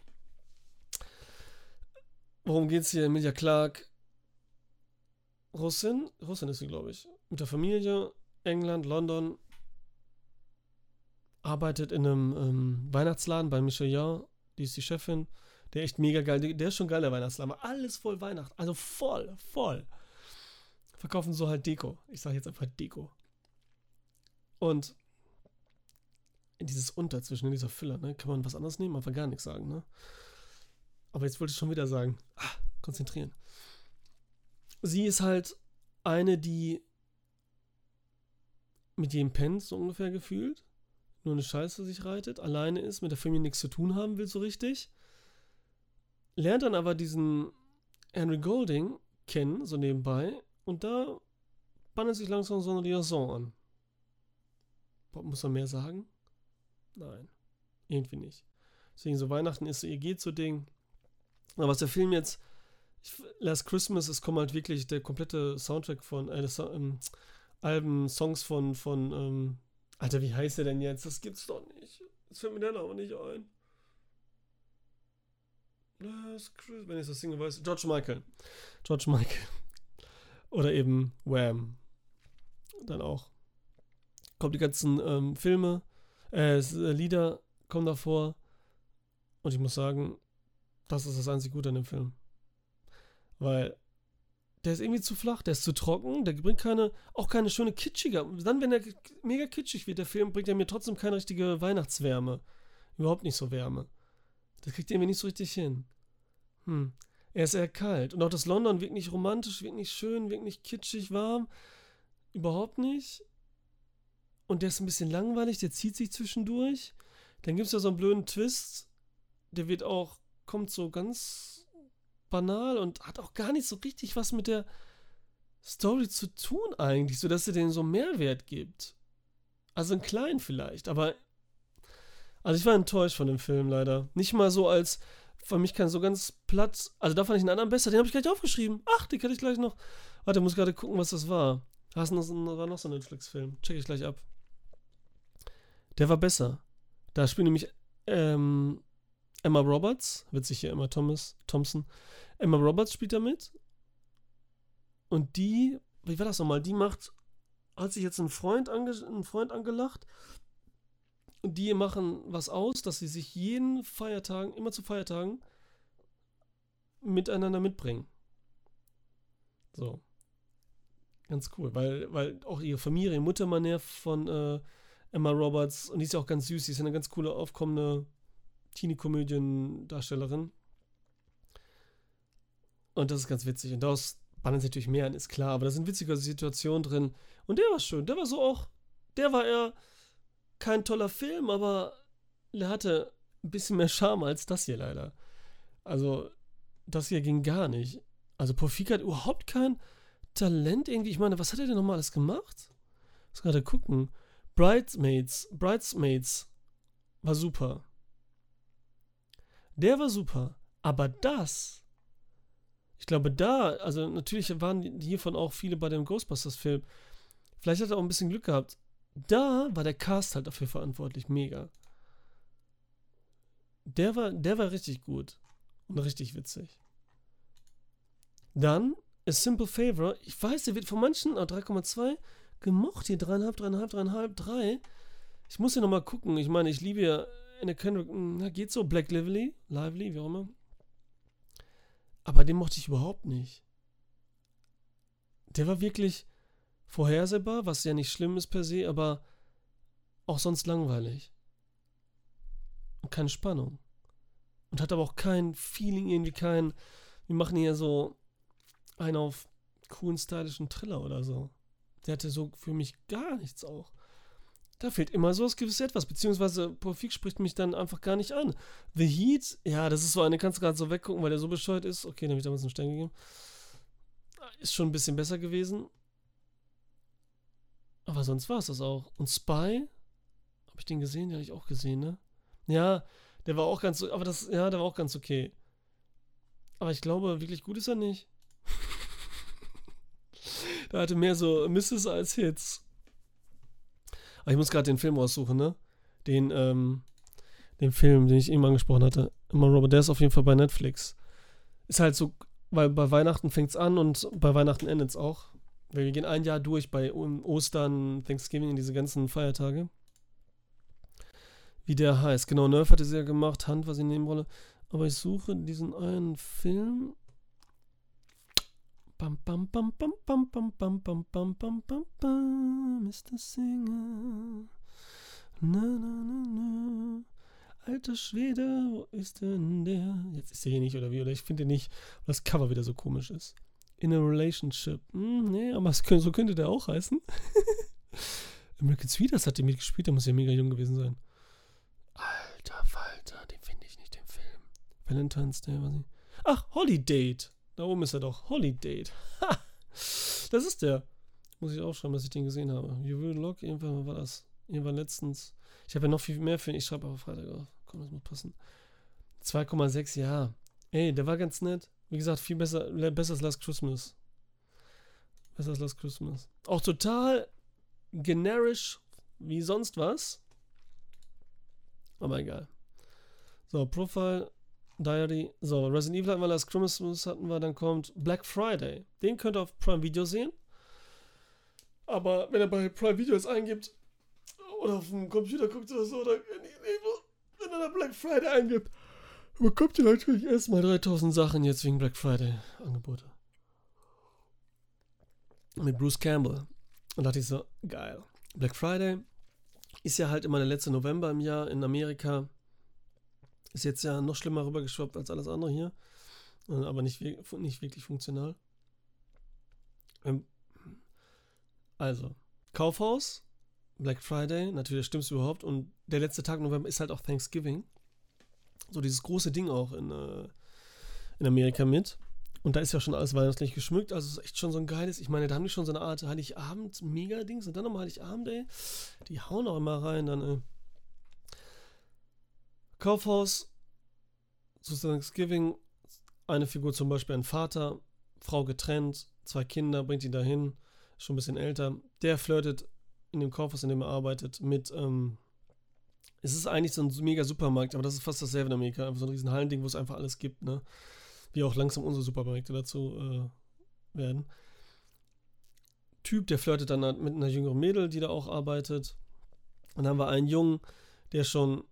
Worum geht's hier? Emilia Clark. Russin? Russin ist sie, glaube ich. Mit der Familie. England, London. Arbeitet in einem ähm, Weihnachtsladen bei Michelle Yeoh. Die ist die Chefin. Der echt mega geil. Der ist schon geil, der Weihnachtsladen. Alles voll Weihnacht. Also voll, voll. Verkaufen so halt Deko. Ich sage jetzt einfach Deko. Und dieses Unter zwischen dieser Füller, ne? Kann man was anderes nehmen? Einfach gar nichts sagen, ne? Aber jetzt wollte ich schon wieder sagen. Ah, konzentrieren. Sie ist halt eine, die mit jedem pennt, so ungefähr gefühlt. Nur eine Scheiße sich reitet, alleine ist, mit der Familie nichts zu tun haben will, so richtig. Lernt dann aber diesen Henry Golding kennen, so nebenbei. Und da bandelt sich langsam so eine Liaison an. Muss man mehr sagen? Nein. Irgendwie nicht. Deswegen so Weihnachten ist so ihr geht so Ding. Aber was der Film jetzt, Last Christmas, es kommt halt wirklich der komplette Soundtrack von, äh, das, ähm, Alben, Songs von, von, ähm, Alter, wie heißt der denn jetzt? Das gibt's doch nicht. Das fällt mir der Name nicht ein. Last Christmas, wenn ich das Single weiß. George Michael. George Michael. Oder eben Wham. Dann auch. Kommen die ganzen ähm, Filme, äh, äh Lieder kommen davor. Und ich muss sagen, das ist das einzig Gute an dem Film. Weil der ist irgendwie zu flach, der ist zu trocken, der bringt keine, auch keine schöne kitschige. Dann, wenn er mega kitschig wird, der Film, bringt er mir trotzdem keine richtige Weihnachtswärme. Überhaupt nicht so Wärme. Das kriegt er mir nicht so richtig hin. Hm. Er ist eher kalt. Und auch das London wirkt nicht romantisch, wirkt nicht schön, wirkt nicht kitschig, warm. Überhaupt nicht. Und der ist ein bisschen langweilig, der zieht sich zwischendurch. Dann gibt es ja so einen blöden Twist. Der wird auch kommt so ganz banal und hat auch gar nicht so richtig was mit der Story zu tun eigentlich, sodass er denen so Mehrwert gibt. Also einen kleinen vielleicht, aber also ich war enttäuscht von dem Film leider. Nicht mal so als für mich kein so ganz platt. Also da fand ich einen anderen besser. Den habe ich gleich aufgeschrieben. Ach, den kann ich gleich noch. Warte, muss gerade gucken, was das war. Das war noch so ein Netflix-Film. Check ich gleich ab. Der war besser. Da spielt nämlich ähm, Emma Roberts, witzig hier Emma Thomas, Thompson. Emma Roberts spielt da mit. Und die, wie war das nochmal? Die macht, hat sich jetzt einen Freund, ange, einen Freund angelacht. Und die machen was aus, dass sie sich jeden Feiertagen, immer zu Feiertagen, miteinander mitbringen. So. Ganz cool, weil, weil auch ihre Familie, Mutter mal näher von äh, Emma Roberts und die ist ja auch ganz süß, die ist eine ganz coole, aufkommende Teenie-Komödien-Darstellerin. Und das ist ganz witzig. Und daraus bannen sie natürlich mehr an, ist klar. Aber da sind witzige Situationen drin. Und der war schön. Der war so auch. Der war eher kein toller Film, aber der hatte ein bisschen mehr Charme als das hier leider. Also, das hier ging gar nicht. Also, Profika hat überhaupt kein Talent irgendwie. Ich meine, was hat er denn nochmal alles gemacht? Ich muss gerade gucken. Bridesmaids. Bridesmaids war super. Der war super. Aber das, ich glaube, da, also natürlich waren hiervon auch viele bei dem Ghostbusters-Film. Vielleicht hat er auch ein bisschen Glück gehabt. Da war der Cast halt dafür verantwortlich. Mega. Der war, der war richtig gut. Und richtig witzig. Dann A Simple Favor. Ich weiß, der wird von manchen, 3,2 gemocht hier. 3,5, 3,5, 3,5, 3. Ich muss hier nochmal gucken. Ich meine, ich liebe ja Anna Kendrick, hm, na, geht so. Black Lively, Lively, wie auch immer. Aber den mochte ich überhaupt nicht. Der war wirklich vorhersehbar, was ja nicht schlimm ist per se, aber auch sonst langweilig. Und keine Spannung. Und hat aber auch kein Feeling, irgendwie kein. Wir machen hier so einen auf coolen, stylischen Thriller oder so. Der hatte so für mich gar nichts auch. Da fehlt immer so das gewisse Etwas, beziehungsweise Profik spricht mich dann einfach gar nicht an. The Heat, ja, das ist so eine, kannst du gerade so weggucken, weil der so bescheuert ist. Okay, dann habe ich damals einen Stern gegeben. Ist schon ein bisschen besser gewesen. Aber sonst war es das auch. Und Spy, habe ich den gesehen? Den habe ich auch gesehen, ne? Ja, Der war auch ganz, aber das, ja, der war auch ganz okay. Aber ich glaube, wirklich gut ist er nicht. der hatte mehr so Misses als Hits. Aber ich muss gerade den Film raussuchen, ne? Den, ähm, den Film, den ich eben angesprochen hatte. Immer Robert, der ist auf jeden Fall bei Netflix. Ist halt so, weil bei Weihnachten fängt es an und bei Weihnachten endet es auch. Weil wir gehen ein Jahr durch bei Ostern, Thanksgiving, diese ganzen Feiertage. Wie der heißt. Genau, Nerf hatte sie ja gemacht, Hand war sie in Nebenrolle. Aber ich suche diesen einen Film. Bam, bam, bam, bam, bam, bam, bam, bam, bam, bam, bam, Mr. Singer. Na, na, na, na. Alter Schwede, wo ist denn der? Jetzt ist er hier nicht, oder wie? Oder ich finde nicht, weil das Cover wieder so komisch ist. In a relationship. Hm, nee, aber so könnte der auch heißen. American Sweeters hat die mitgespielt, der muss ja mega jung gewesen sein. Alter Falter, den finde ich nicht, den Film. Valentine's Day, was ich. Ach, Holiday. Da oben ist er doch. Holiday. Ha! Das ist der. Muss ich auch schreiben, dass ich den gesehen habe. You will look, irgendwann war das. Irgendwann letztens. Ich habe ja noch viel mehr für ihn. Ich schreibe aber Freitag auf. Komm, das muss passen. 2,6, ja. Ey, der war ganz nett. Wie gesagt, viel besser, besser als Last Christmas. Besser als Last Christmas. Auch total generisch wie sonst was. Aber egal. So, Profile, Diary. So, Resident Evil hatten wir, Last Christmas hatten wir, dann kommt Black Friday. Den könnt ihr auf Prime Video sehen. Aber wenn ihr bei Prime Videos eingibt, oder auf dem Computer guckt oder so, oder wenn er da Black Friday eingibt, bekommt ihr natürlich erstmal 3000 Sachen jetzt wegen Black Friday Angebote. Mit Bruce Campbell. Und dachte ich so, geil. Black Friday ist ja halt immer der letzte November im Jahr in Amerika. Ist jetzt ja noch schlimmer rübergeschwappt als alles andere hier. Aber nicht, nicht wirklich funktional. Ähm, also, Kaufhaus, Black Friday, natürlich stimmst du überhaupt. Und der letzte Tag November ist halt auch Thanksgiving. So dieses große Ding auch in, äh, in Amerika mit. Und da ist ja schon alles weihnachtlich geschmückt. Also es ist echt schon so ein geiles. Ich meine, da haben die schon so eine Art Heiligabend-Mega-Dings. Und dann nochmal Heiligabend, ey. Die hauen auch immer rein. Dann, ey. Kaufhaus zu Thanksgiving. Eine Figur zum Beispiel ein Vater, Frau getrennt, zwei Kinder, bringt ihn dahin. Schon ein bisschen älter. Der flirtet in dem Kaufhaus, in dem er arbeitet, mit, ähm, es ist eigentlich so ein mega Supermarkt, aber das ist fast dasselbe in Amerika, einfach so ein riesen Hallending, wo es einfach alles gibt, ne? Wie auch langsam unsere Supermärkte dazu äh, werden. Typ, der flirtet dann halt mit einer jüngeren Mädel, die da auch arbeitet. Und dann haben wir einen Jungen, der schon,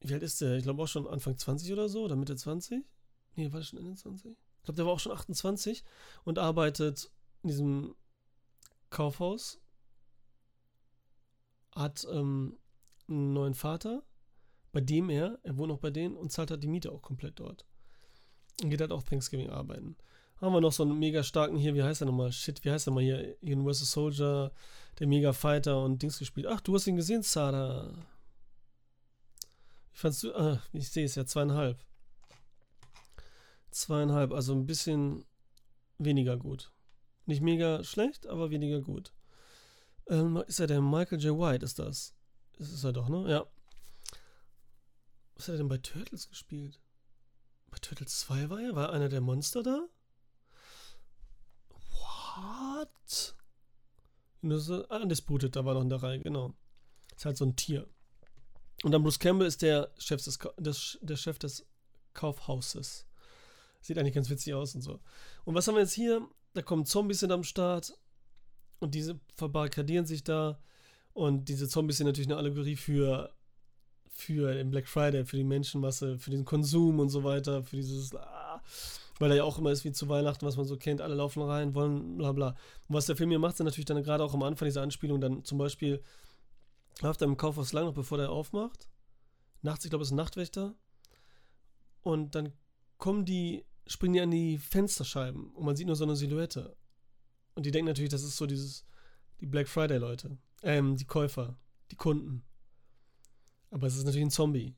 wie alt ist der? Ich glaube auch schon Anfang 20 oder so, oder Mitte 20? Nee, war der schon Ende 20? Ich glaube, der war auch schon 28 und arbeitet in diesem Kaufhaus hat ähm, einen neuen Vater, bei dem er, er wohnt auch bei denen und zahlt halt die Miete auch komplett dort. Und geht halt auch Thanksgiving arbeiten. Haben wir noch so einen mega starken hier, wie heißt er nochmal? Shit, wie heißt er mal hier? Universal Soldier, der Mega Fighter und Dings gespielt. Ach, du hast ihn gesehen, Sada. Fandst du? Ah, ich sehe es ja, zweieinhalb. Zweieinhalb, also ein bisschen weniger gut. Nicht mega schlecht, aber weniger gut. Ähm, ist er der Michael J. White, ist das? Das ist er doch, ne? Ja. Was hat er denn bei Turtles gespielt? Bei Turtles 2 war er? War einer der Monster da? What? Ist, ah, Undisputed, da war noch in der Reihe, genau. Ist halt so ein Tier. Und dann Bruce Campbell ist der Chef des, des, der Chef des Kaufhauses. Sieht eigentlich ganz witzig aus und so. Und was haben wir jetzt hier? Da kommen Zombies sind am Start. Und diese verbarrikadieren sich da. Und diese Zombies sind natürlich eine Allegorie für, für den Black Friday, für die Menschenmasse, für den Konsum und so weiter, für dieses, ah, weil da ja auch immer ist wie zu Weihnachten, was man so kennt, alle laufen rein, wollen, bla bla. Und was der Film hier macht, sind natürlich dann gerade auch am Anfang dieser Anspielung dann zum Beispiel, läuft er im Kaufhaus lang noch, bevor der aufmacht. Nachts, ich glaube, es ist ein Nachtwächter. Und dann kommen die, springen die an die Fensterscheiben und man sieht nur so eine Silhouette. Und die denken natürlich, das ist so dieses, die Black Friday-Leute. Ähm, die Käufer, die Kunden. Aber es ist natürlich ein Zombie.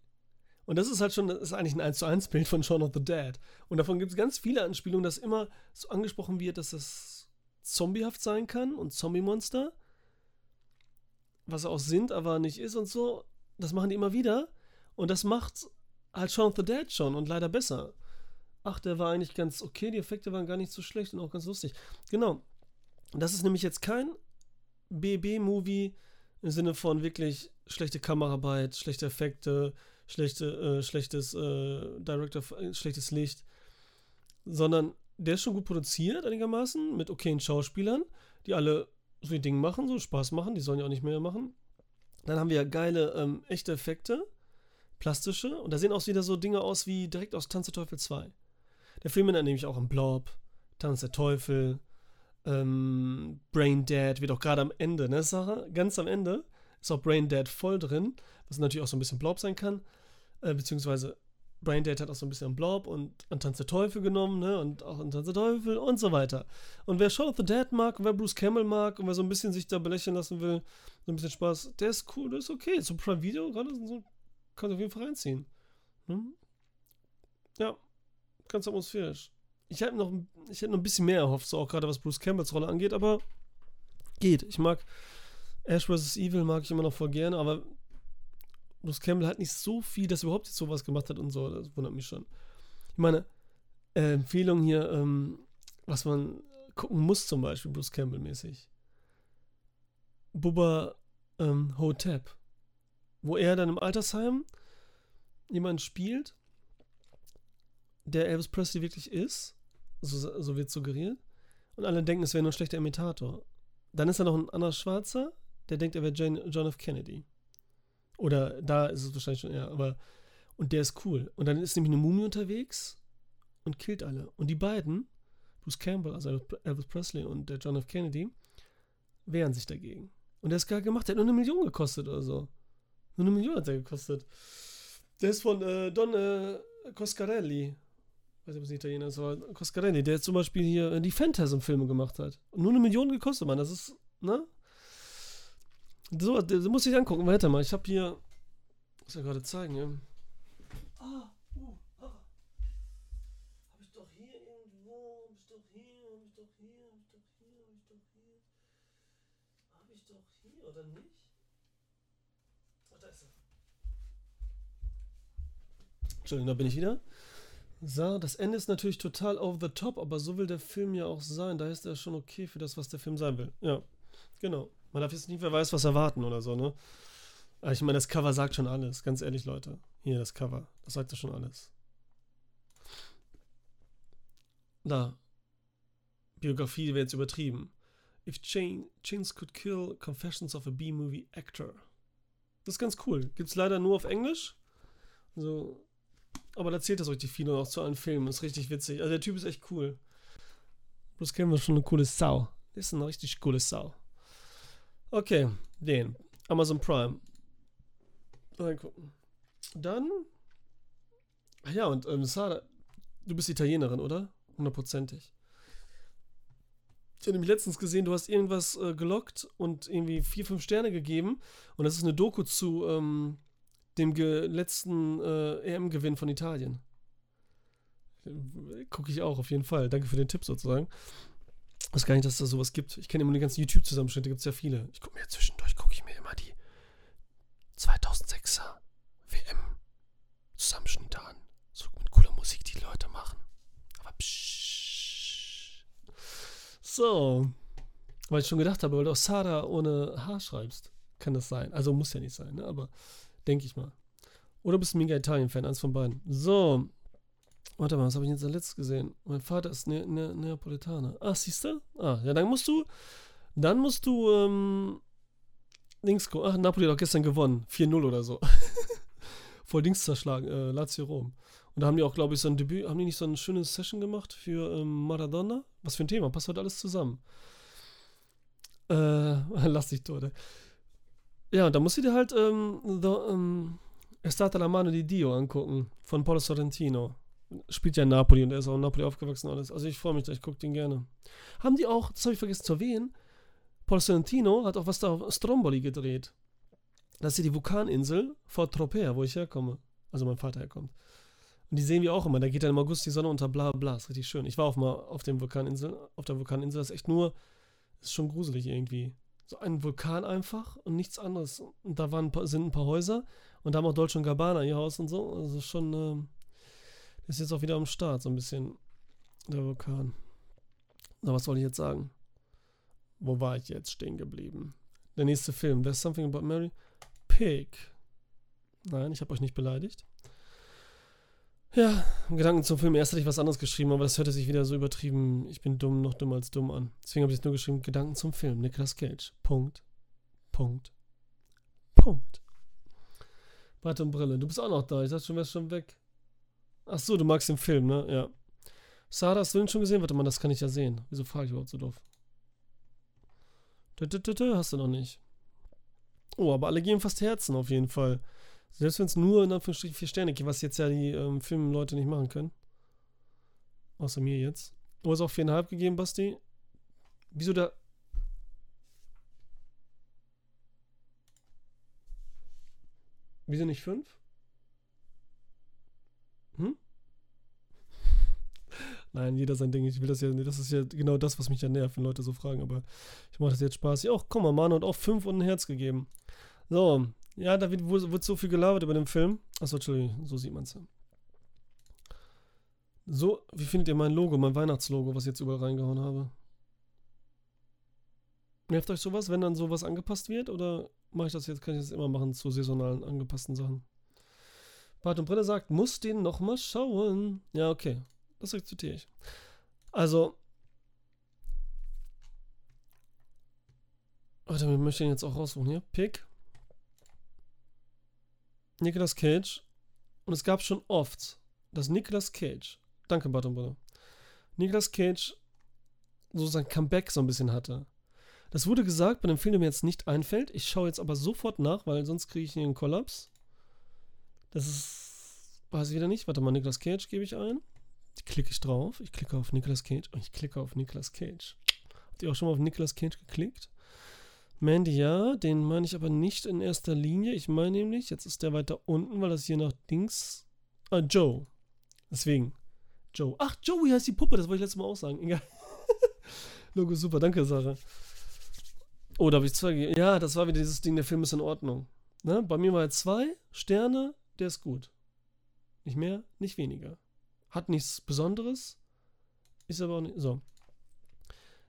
Und das ist halt schon, das ist eigentlich ein 1 zu 1 Bild von Shaun of the Dead. Und davon gibt es ganz viele Anspielungen, dass immer so angesprochen wird, dass das zombiehaft sein kann und Zombie-Monster. Was auch sind, aber nicht ist und so. Das machen die immer wieder. Und das macht halt Shaun of the Dead schon und leider besser. Ach, der war eigentlich ganz okay, die Effekte waren gar nicht so schlecht und auch ganz lustig. Genau. Das ist nämlich jetzt kein BB-Movie im Sinne von wirklich schlechte Kameraarbeit, schlechte Effekte, schlechte, äh, schlechtes äh, Director, äh, schlechtes Licht, sondern der ist schon gut produziert einigermaßen mit okayen Schauspielern, die alle so die Dinge machen, so Spaß machen, die sollen ja auch nicht mehr machen. Dann haben wir geile, ähm, echte Effekte, plastische, und da sehen auch wieder so Dinge aus wie direkt aus Tanz der Teufel 2. Der Film erinnert nämlich auch an Blob, Tanz der Teufel, ähm, Brain Dead, wird auch gerade am Ende, ne, Sarah? Ganz am Ende ist auch Brain Dead voll drin, was natürlich auch so ein bisschen Blob sein kann, äh, beziehungsweise Brain hat auch so ein bisschen an Blob und an Tanz der Teufel genommen, ne? Und auch an Tanz der Teufel und so weiter. Und wer Shaun of the Dead mag und wer Bruce Campbell mag und wer so ein bisschen sich da belächeln lassen will, so ein bisschen Spaß, der ist cool, der ist okay. So Prime Video, gerade so, kannst du auf jeden Fall reinziehen. Hm? Ja, ganz atmosphärisch. Ich hätte noch, ich hätte noch ein bisschen mehr erhofft, so auch gerade was Bruce Campbells Rolle angeht, aber geht. Ich mag Ash vs. Evil, mag ich immer noch voll gerne, aber Bruce Campbell hat nicht so viel, dass er überhaupt jetzt sowas gemacht hat und so. Das wundert mich schon. Ich meine, äh, Empfehlung hier, ähm, was man gucken muss, zum Beispiel Bruce Campbell-mäßig. Bubba ähm, Hotep. Wo er dann im Altersheim jemanden spielt, der Elvis Presley wirklich ist. So, so wird suggeriert. Und alle denken, es wäre nur ein schlechter Imitator. Dann ist da noch ein anderer Schwarzer, der denkt, er wäre John F. Kennedy. Oder da ist es wahrscheinlich schon, ja, aber. Und der ist cool. Und dann ist nämlich eine Mumie unterwegs und killt alle. Und die beiden, Bruce Campbell, also Elvis Presley und der John F. Kennedy, wehren sich dagegen. Und der ist gar gemacht, der hat nur eine Million gekostet oder so. Nur eine Million hat der gekostet. Der ist von äh, Don äh, Coscarelli. Weiß nicht, ob es ein Italiener ist, aber Coscarelli, der zum Beispiel hier äh, die Phantasm-Filme gemacht hat. Und nur eine Million gekostet, Mann. Das ist, ne? So, das muss ich angucken. Warte mal, ich habe hier. Muss ja gerade zeigen, ja. Ah, uh, ah. Hab ich doch hier irgendwo. Hab ich doch hier, hab ich doch hier, hab ich doch hier, hab ich doch hier. Hab ich doch hier, oder nicht? Ach, da ist er. Entschuldigung, da bin ich wieder. So, das Ende ist natürlich total over the top, aber so will der Film ja auch sein. Da ist er schon okay für das, was der Film sein will. Ja, genau. Man darf jetzt nicht mehr weiß, was erwarten oder so, ne? Aber ich meine, das Cover sagt schon alles, ganz ehrlich, Leute. Hier, das Cover, das sagt ja schon alles. Da. Biografie wäre jetzt übertrieben. If Chains could kill Confessions of a B-Movie Actor. Das ist ganz cool. Gibt's leider nur auf Englisch. Also, aber da zählt das richtig viel und auch zu allen Filmen. ist richtig witzig. Also der Typ ist echt cool. Bloß kennen wir schon eine coole Sau. Das ist eine richtig coole Sau. Okay, den. Amazon Prime. Reingucken. Dann. Ach ja, und ähm, Sarah, du bist Italienerin, oder? Hundertprozentig. Ich habe nämlich letztens gesehen, du hast irgendwas äh, gelockt und irgendwie vier, fünf Sterne gegeben. Und das ist eine Doku zu ähm, dem letzten äh, EM-Gewinn von Italien. Gucke ich auch auf jeden Fall. Danke für den Tipp sozusagen. Ich weiß gar nicht, dass es da sowas gibt. Ich kenne immer die ganzen YouTube-Zusammenschnitte, gibt es ja viele. Ich gucke mir zwischendurch, gucke ich mir immer die 2006er WM-Zusammenschnitte an. So mit cooler Musik, die, die Leute machen. Aber psch. So. Weil ich schon gedacht habe, weil du auch Sada ohne H schreibst. Kann das sein? Also muss ja nicht sein, ne? Aber denke ich mal. Oder bist du ein mega Italien-Fan, eins von beiden. So, Warte mal, was habe ich jetzt letztes gesehen? Mein Vater ist ne ne Neapolitaner. Ach, siehst du? Ah, ja, dann musst du, dann musst du, ähm, Dings Ach, Napoli hat auch gestern gewonnen. 4-0 oder so. Voll Dings zerschlagen, äh, Lazio Rom. Und da haben die auch, glaube ich, so ein Debüt, haben die nicht so eine schöne Session gemacht für ähm, Maradona? Was für ein Thema, passt heute alles zusammen. Äh, lass dich ey. Ja, und da musst du dir halt, ähm, the, ähm, Estata la mano di Dio angucken, von Paolo Sorrentino spielt ja in Napoli und er ist auch in Napoli aufgewachsen und alles. Also ich freue mich da, ich gucke den gerne. Haben die auch, das habe ich vergessen zu erwähnen, Paul Sorrentino hat auch was da auf Stromboli gedreht. Das ist hier die Vulkaninsel vor Tropea, wo ich herkomme. Also mein Vater herkommt. Und die sehen wir auch immer. Da geht dann im August die Sonne unter, bla bla. Ist richtig schön. Ich war auch mal auf dem Vulkaninsel, auf der Vulkaninsel. Das ist echt nur, ist schon gruselig irgendwie. So ein Vulkan einfach und nichts anderes. Und da waren sind ein paar Häuser Und da haben auch Dolce und Gabbana ihr Haus und so. Also schon, ähm, ist jetzt auch wieder am Start, so ein bisschen der Vulkan. Na, was soll ich jetzt sagen? Wo war ich jetzt stehen geblieben? Der nächste Film, There's Something About Mary? Pig. Nein, ich habe euch nicht beleidigt. Ja, Gedanken zum Film. Erst hatte ich was anderes geschrieben, aber das hörte sich wieder so übertrieben, ich bin dumm, noch dümmer als dumm an. Deswegen habe ich jetzt nur geschrieben, Gedanken zum Film. Nicolas Cage. Punkt. Punkt. Punkt. Bart und Brille. Du bist auch noch da. Ich dachte schon, wärst schon weg. Ach so, du magst den Film, ne? Ja. Sarah, hast du den schon gesehen? Warte mal, das kann ich ja sehen. Wieso frage ich überhaupt so doof? Hast du noch nicht. Oh, aber alle geben fast Herzen auf jeden Fall. Selbst wenn es nur in Anführungsstrichen vier Sterne gibt, was jetzt ja die ähm, Filmleute nicht machen können. Außer mir jetzt. Du hast auch viereinhalb gegeben, Basti. Wieso da. Wieso nicht fünf? Hm? Nein, jeder sein Ding. Ich will das ja, das ist ja genau das, was mich ja nervt, wenn Leute so fragen, aber ich mache das jetzt Spaß. Ja, komm mal, Mann, und auch fünf und ein Herz gegeben. So, ja, da wird, wird so viel gelabert über den Film. Achso, Entschuldigung, so sieht man es. So, wie findet ihr mein Logo, mein Weihnachtslogo, was ich jetzt überall reingehauen habe? Nervt euch sowas, wenn dann sowas angepasst wird? Oder mache ich das jetzt, kann ich das immer machen zu saisonalen angepassten Sachen? Bart und Brille sagt, muss den nochmal schauen. Ja, okay. Das akzeptiere ich. Also. Warte, wir möchten jetzt auch raussuchen hier. Pick. Nicolas Cage. Und es gab schon oft, dass Nicolas Cage, danke Button Brother, Nicolas Cage so sein Comeback so ein bisschen hatte. Das wurde gesagt bei dem Film, der mir jetzt nicht einfällt. Ich schaue jetzt aber sofort nach, weil sonst kriege ich einen Kollaps. Das ist, weiß ich wieder nicht. Warte mal, Nicolas Cage gebe ich ein. Klicke ich drauf. Ich klicke auf Nicolas Cage und ich klicke auf Nicolas Cage. Habt ihr auch schon mal auf Nicolas Cage geklickt? Mandy, ja, den meine ich aber nicht in erster Linie. Ich meine nämlich, jetzt ist der weiter unten, weil das hier nach Dings. Ah, Joe. Deswegen. Joe. Ach, Joey heißt die Puppe, das wollte ich letztes Mal auch sagen. Egal. Logo super, danke, Sarah. Oh, da habe ich zwei. Ja, das war wieder dieses Ding, der Film ist in Ordnung. Ne? Bei mir war er zwei Sterne, der ist gut. Nicht mehr, nicht weniger. Hat nichts Besonderes. Ist aber auch nicht. So.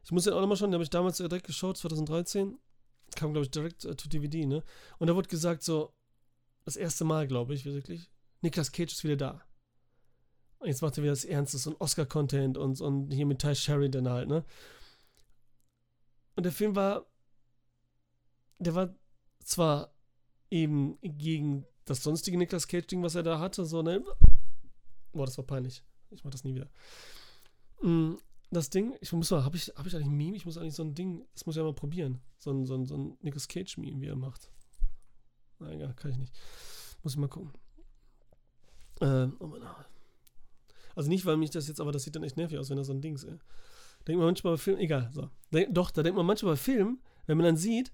Ich muss den auch nochmal schauen, den habe ich damals direkt geschaut, 2013 kam, glaube ich, direkt äh, to DVD, ne? Und da wurde gesagt, so, das erste Mal, glaube ich, wirklich, Niklas Cage ist wieder da. Und jetzt macht er wieder das Ernstes und Oscar-Content und, und hier mit Ty Sheridan halt, ne? Und der Film war, der war zwar eben gegen das sonstige Niklas Cage-Ding, was er da hatte, so, ne? Boah, das war peinlich. Ich mach das nie wieder. Mm, das Ding, ich muss mal, habe ich, hab ich eigentlich ein Meme? Ich muss eigentlich so ein Ding, das muss ich ja mal probieren. So ein, so ein, so ein Nicolas Cage-Meme, wie er macht. Nein, ja, kann ich nicht. Muss ich mal gucken. Ähm, oh mein Also nicht, weil mich das jetzt, aber das sieht dann echt nervig aus, wenn er so ein Ding ist, ey. Denkt man manchmal bei Filmen, egal, so. Denk, doch, da denkt man manchmal bei Filmen, wenn man dann sieht,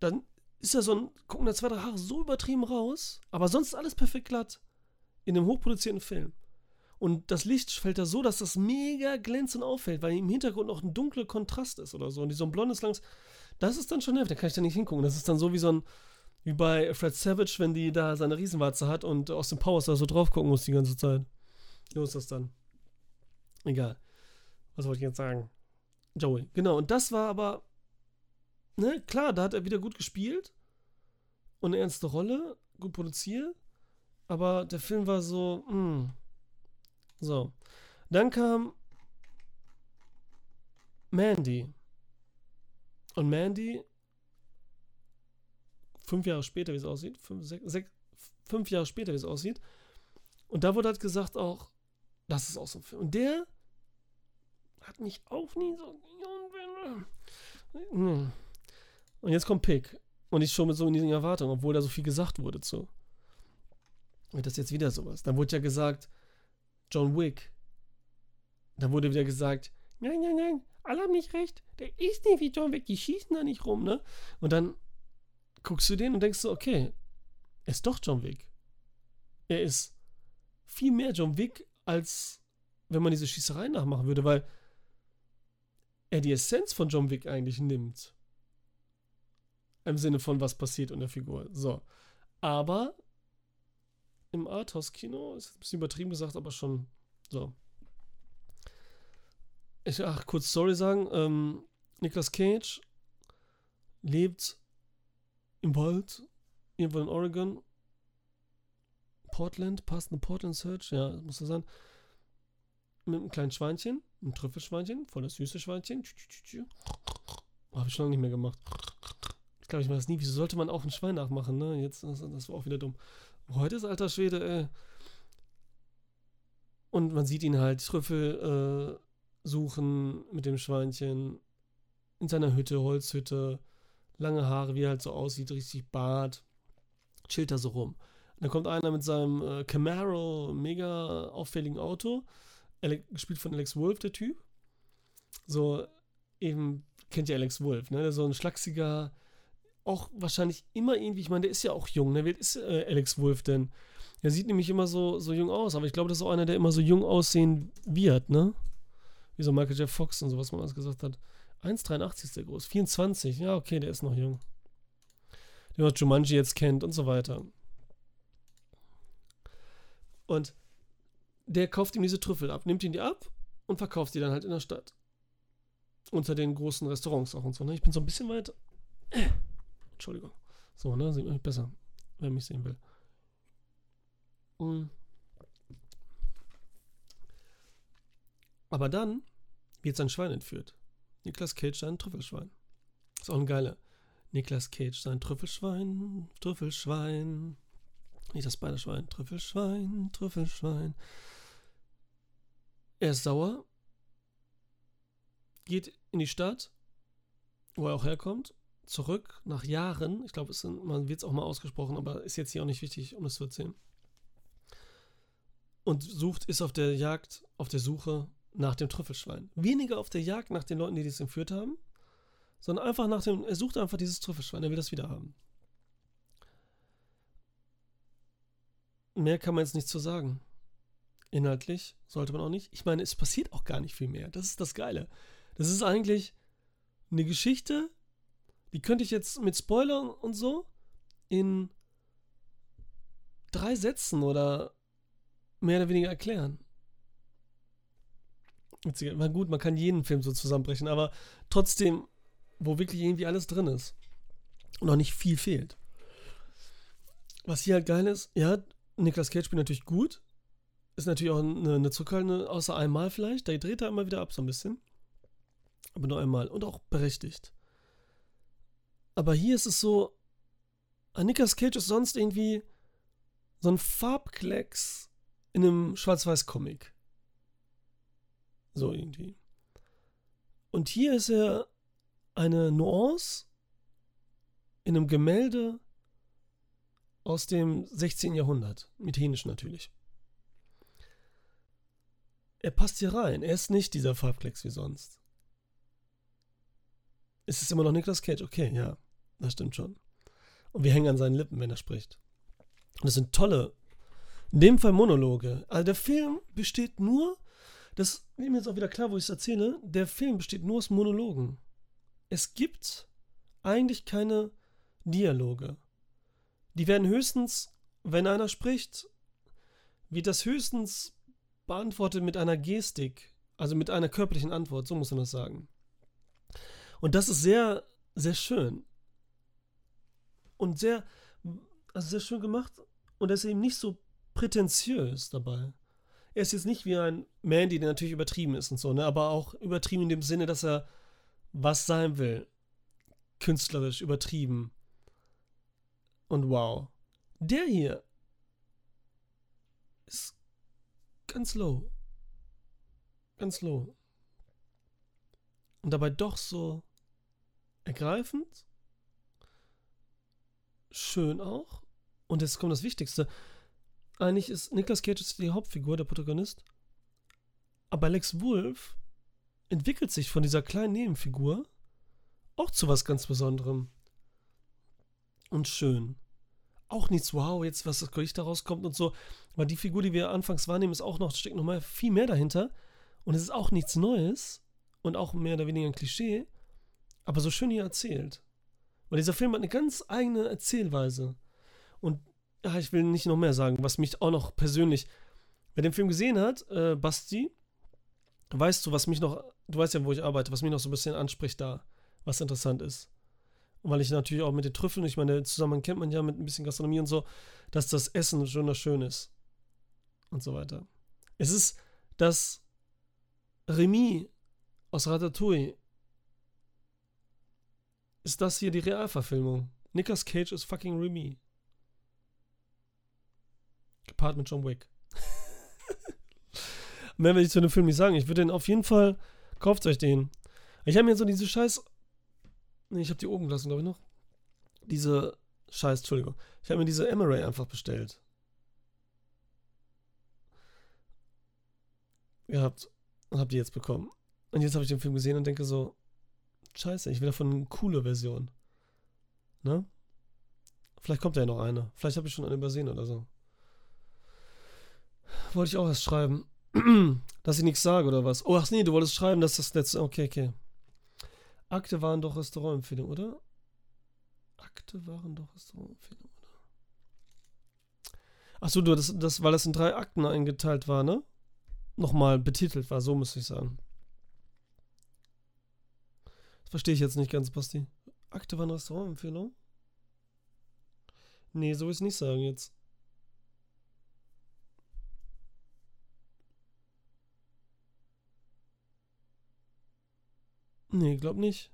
dann ist ja so ein, gucken da zwei, drei Haare so übertrieben raus, aber sonst alles perfekt glatt. In einem hochproduzierten Film. Und das Licht fällt da so, dass das mega glänzend auffällt, weil im Hintergrund noch ein dunkler Kontrast ist oder so. Und die so ein blondes langs. Das ist dann schon nervig, da kann ich da nicht hingucken. Das ist dann so wie so ein. Wie bei Fred Savage, wenn die da seine Riesenwarze hat und aus dem Powers da so drauf gucken muss die ganze Zeit. So ist das dann. Egal. Was wollte ich jetzt sagen? Joey. Genau, und das war aber. Ne, klar, da hat er wieder gut gespielt. Und eine ernste Rolle, gut produziert. Aber der Film war so, mh, hm, so. Dann kam Mandy. Und Mandy, fünf Jahre später, wie es aussieht, fünf, sechs, sechs, fünf Jahre später, wie es aussieht. Und da wurde halt gesagt auch, das ist auch so ein Film. Und der hat mich auch nie so. Hm. Und jetzt kommt Pick. Und ich schon mit so diesen Erwartungen, obwohl da so viel gesagt wurde zu. Wird das jetzt wieder sowas? Dann wurde ja gesagt, John Wick. Da wurde wieder gesagt, nein, nein, nein, alle haben nicht recht. Der ist nicht wie John Wick, die schießen da nicht rum, ne? Und dann guckst du den und denkst so, okay, er ist doch John Wick. Er ist viel mehr John Wick, als wenn man diese Schießerei nachmachen würde, weil er die Essenz von John Wick eigentlich nimmt. Im Sinne von, was passiert in der Figur. So. Aber im Arthouse-Kino, ist ein bisschen übertrieben gesagt, aber schon so. Ich, ach, kurz Story sagen. Ähm, Nicolas Cage lebt im Wald, irgendwo in Oregon. Portland, passt eine Portland Search, ja, muss das sein. Mit einem kleinen Schweinchen, einem Trüffelschweinchen, voll das süße Schweinchen. Habe ich schon lange nicht mehr gemacht. Ich glaube, ich mache das nie. Wieso sollte man auch ein Schwein nachmachen, ne? Jetzt, das, das war auch wieder dumm. Heute ist alter Schwede, ey. Und man sieht ihn halt Trüffel äh, suchen mit dem Schweinchen in seiner Hütte, Holzhütte, lange Haare, wie er halt so aussieht, richtig Bart, chillt da so rum. Und dann kommt einer mit seinem äh, Camaro, mega auffälligen Auto, gespielt von Alex Wolf, der Typ. So, eben, kennt ja Alex Wolf, ne? Der so ein schlachsiger, auch wahrscheinlich immer irgendwie, ich meine, der ist ja auch jung, ne? Wer ist äh, Alex Wolf denn? Er sieht nämlich immer so, so jung aus, aber ich glaube, das ist auch einer, der immer so jung aussehen wird, ne? Wie so Michael Jeff Fox und so, was man alles gesagt hat. 1,83 ist der groß. 24, ja, okay, der ist noch jung. Den man Jumanji jetzt kennt und so weiter. Und der kauft ihm diese Trüffel ab, nimmt ihn die ab und verkauft die dann halt in der Stadt. Unter den großen Restaurants auch und so. Ne? Ich bin so ein bisschen weit. Entschuldigung. So, ne? Sieht man mich besser, wer mich sehen will. Aber dann wird sein Schwein entführt. Niklas Cage sein Trüffelschwein. Ist auch ein geiler. Niklas Cage sein Trüffelschwein, Trüffelschwein. Nicht das Spiderschwein. Trüffelschwein, Trüffelschwein. Er ist sauer. Geht in die Stadt, wo er auch herkommt. Zurück nach Jahren. Ich glaube, man wird es auch mal ausgesprochen, aber ist jetzt hier auch nicht wichtig, um es zu erzählen. Und sucht, ist auf der Jagd, auf der Suche nach dem Trüffelschwein. Weniger auf der Jagd nach den Leuten, die das entführt haben, sondern einfach nach dem, er sucht einfach dieses Trüffelschwein, er will das wieder haben. Mehr kann man jetzt nicht zu sagen. Inhaltlich sollte man auch nicht. Ich meine, es passiert auch gar nicht viel mehr. Das ist das Geile. Das ist eigentlich eine Geschichte, die könnte ich jetzt mit Spoilern und so in drei Sätzen oder mehr oder weniger erklären. Na gut, man kann jeden Film so zusammenbrechen, aber trotzdem, wo wirklich irgendwie alles drin ist und noch nicht viel fehlt. Was hier halt geil ist, ja, Niklas Cage spielt natürlich gut. Ist natürlich auch eine, eine zurückhaltende, außer einmal vielleicht. Da dreht er immer wieder ab so ein bisschen. Aber nur einmal. Und auch berechtigt. Aber hier ist es so, Niklas Cage ist sonst irgendwie so ein Farbklecks in einem Schwarz-Weiß-Comic. So irgendwie. Und hier ist er eine Nuance in einem Gemälde aus dem 16. Jahrhundert. Methenisch natürlich. Er passt hier rein. Er ist nicht dieser Farbklecks wie sonst. Es ist immer noch Nicolas Cage. Okay, ja, das stimmt schon. Und wir hängen an seinen Lippen, wenn er spricht. Und das sind tolle, in dem Fall Monologe. Also der Film besteht nur das wird mir jetzt auch wieder klar, wo ich es erzähle. Der Film besteht nur aus Monologen. Es gibt eigentlich keine Dialoge. Die werden höchstens, wenn einer spricht, wird das höchstens beantwortet mit einer Gestik, also mit einer körperlichen Antwort, so muss man das sagen. Und das ist sehr, sehr schön. Und sehr, also sehr schön gemacht. Und er ist eben nicht so prätentiös dabei er ist jetzt nicht wie ein Mandy, der natürlich übertrieben ist und so, ne? aber auch übertrieben in dem Sinne, dass er was sein will. Künstlerisch übertrieben. Und wow. Der hier ist ganz low. Ganz low. Und dabei doch so ergreifend. Schön auch. Und jetzt kommt das Wichtigste eigentlich ist Nicolas Cage die Hauptfigur, der Protagonist. Aber Alex Wolf entwickelt sich von dieser kleinen Nebenfigur auch zu was ganz Besonderem. Und schön. Auch nichts, wow, jetzt was das Gericht daraus kommt und so. Weil die Figur, die wir anfangs wahrnehmen, ist auch noch, steckt noch mal viel mehr dahinter. Und es ist auch nichts Neues und auch mehr oder weniger ein Klischee, aber so schön hier erzählt. Weil dieser Film hat eine ganz eigene Erzählweise. Und ja, ich will nicht noch mehr sagen, was mich auch noch persönlich, wer den Film gesehen hat, äh, Basti, weißt du, was mich noch, du weißt ja, wo ich arbeite, was mich noch so ein bisschen anspricht da, was interessant ist. Und weil ich natürlich auch mit den Trüffeln, ich meine, zusammen kennt man ja mit ein bisschen Gastronomie und so, dass das Essen schon schön ist. Und so weiter. Es ist das Remy aus Ratatouille. Ist das hier die Realverfilmung? Nicolas Cage ist fucking Remy. Gepaart mit John Wick. Mehr will ich zu dem Film nicht sagen. Ich würde den auf jeden Fall. Kauft euch den. Ich habe mir so diese scheiß. Nee, ich habe die oben gelassen, glaube ich noch. Diese. Scheiß, Entschuldigung. Ich habe mir diese Emery einfach bestellt. Gehabt. Und habe die jetzt bekommen. Und jetzt habe ich den Film gesehen und denke so. Scheiße, ich will davon eine coole Version. Ne? Vielleicht kommt ja noch eine. Vielleicht habe ich schon eine übersehen oder so. Wollte ich auch erst schreiben. dass ich nichts sage oder was? Oh, ach nee, du wolltest schreiben, dass das letzte. Okay, okay. Akte waren doch Restaurantempfehlungen, oder? Akte waren doch Restaurantempfehlungen, oder? Achso, du, das, das, weil das in drei Akten eingeteilt war, ne? Nochmal betitelt war, so muss ich sagen. Verstehe ich jetzt nicht ganz, Basti. Akte waren Restaurantempfehlungen? Nee, so will ich es nicht sagen jetzt. Nee, glaub nicht.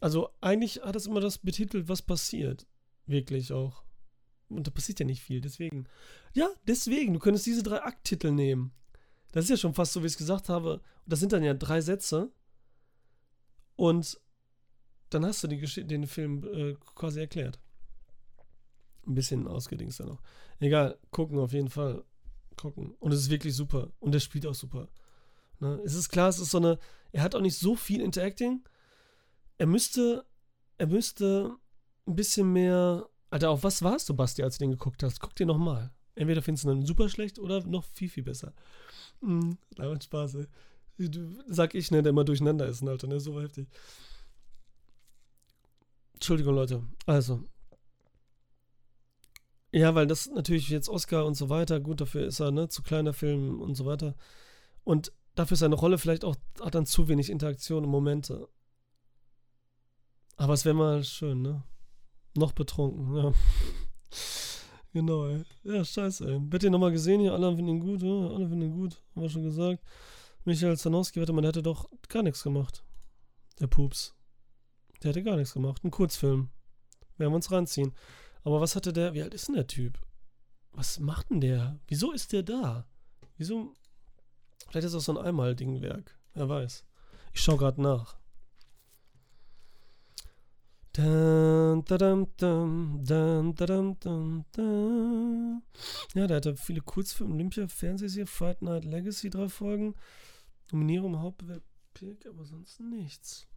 Also eigentlich hat es immer das betitelt, was passiert. Wirklich auch. Und da passiert ja nicht viel, deswegen. Ja, deswegen, du könntest diese drei Akttitel nehmen. Das ist ja schon fast so, wie ich es gesagt habe. Das sind dann ja drei Sätze. Und dann hast du den Film äh, quasi erklärt. Ein bisschen ausgedingst dann noch. Egal, gucken auf jeden Fall. Gucken. Und es ist wirklich super. Und der spielt auch super. Ne? Es ist klar, es ist so eine. Er hat auch nicht so viel Interacting. Er müsste. Er müsste ein bisschen mehr. Alter, auf was warst du, Basti, als du den geguckt hast? Guck dir nochmal. Entweder findest du ihn super schlecht oder noch viel, viel besser. Mhm, Spaß, ey. Sag ich, ne, der immer durcheinander ist, Alter, ne? So heftig. Entschuldigung, Leute. Also. Ja, weil das natürlich jetzt Oscar und so weiter, gut, dafür ist er, ne, zu kleiner Film und so weiter. Und dafür ist seine Rolle vielleicht auch, hat dann zu wenig Interaktion und Momente. Aber es wäre mal schön, ne? Noch betrunken, ja. Genau, ey. Ja, scheiße, ey. Wird ihr nochmal gesehen hier? Alle finden ihn gut, ja? Alle finden ihn gut, haben wir schon gesagt. Michael Zanowski, warte mal, der hätte doch gar nichts gemacht. Der Pups. Der hätte gar nichts gemacht. Ein Kurzfilm. Werden wir uns reinziehen. Aber was hatte der, wie alt ist denn der Typ? Was macht denn der? Wieso ist der da? Wieso Vielleicht ist das so ein Einmal-Dingwerk. Wer weiß. Ich schaue gerade nach. Dun, dun, dun, ja, der hatte viele Kurzfilme, Olympia, Fernsehserie, Fight Night Legacy, drei Folgen. Nominierung im Hauptbewerb Pick, aber sonst nichts.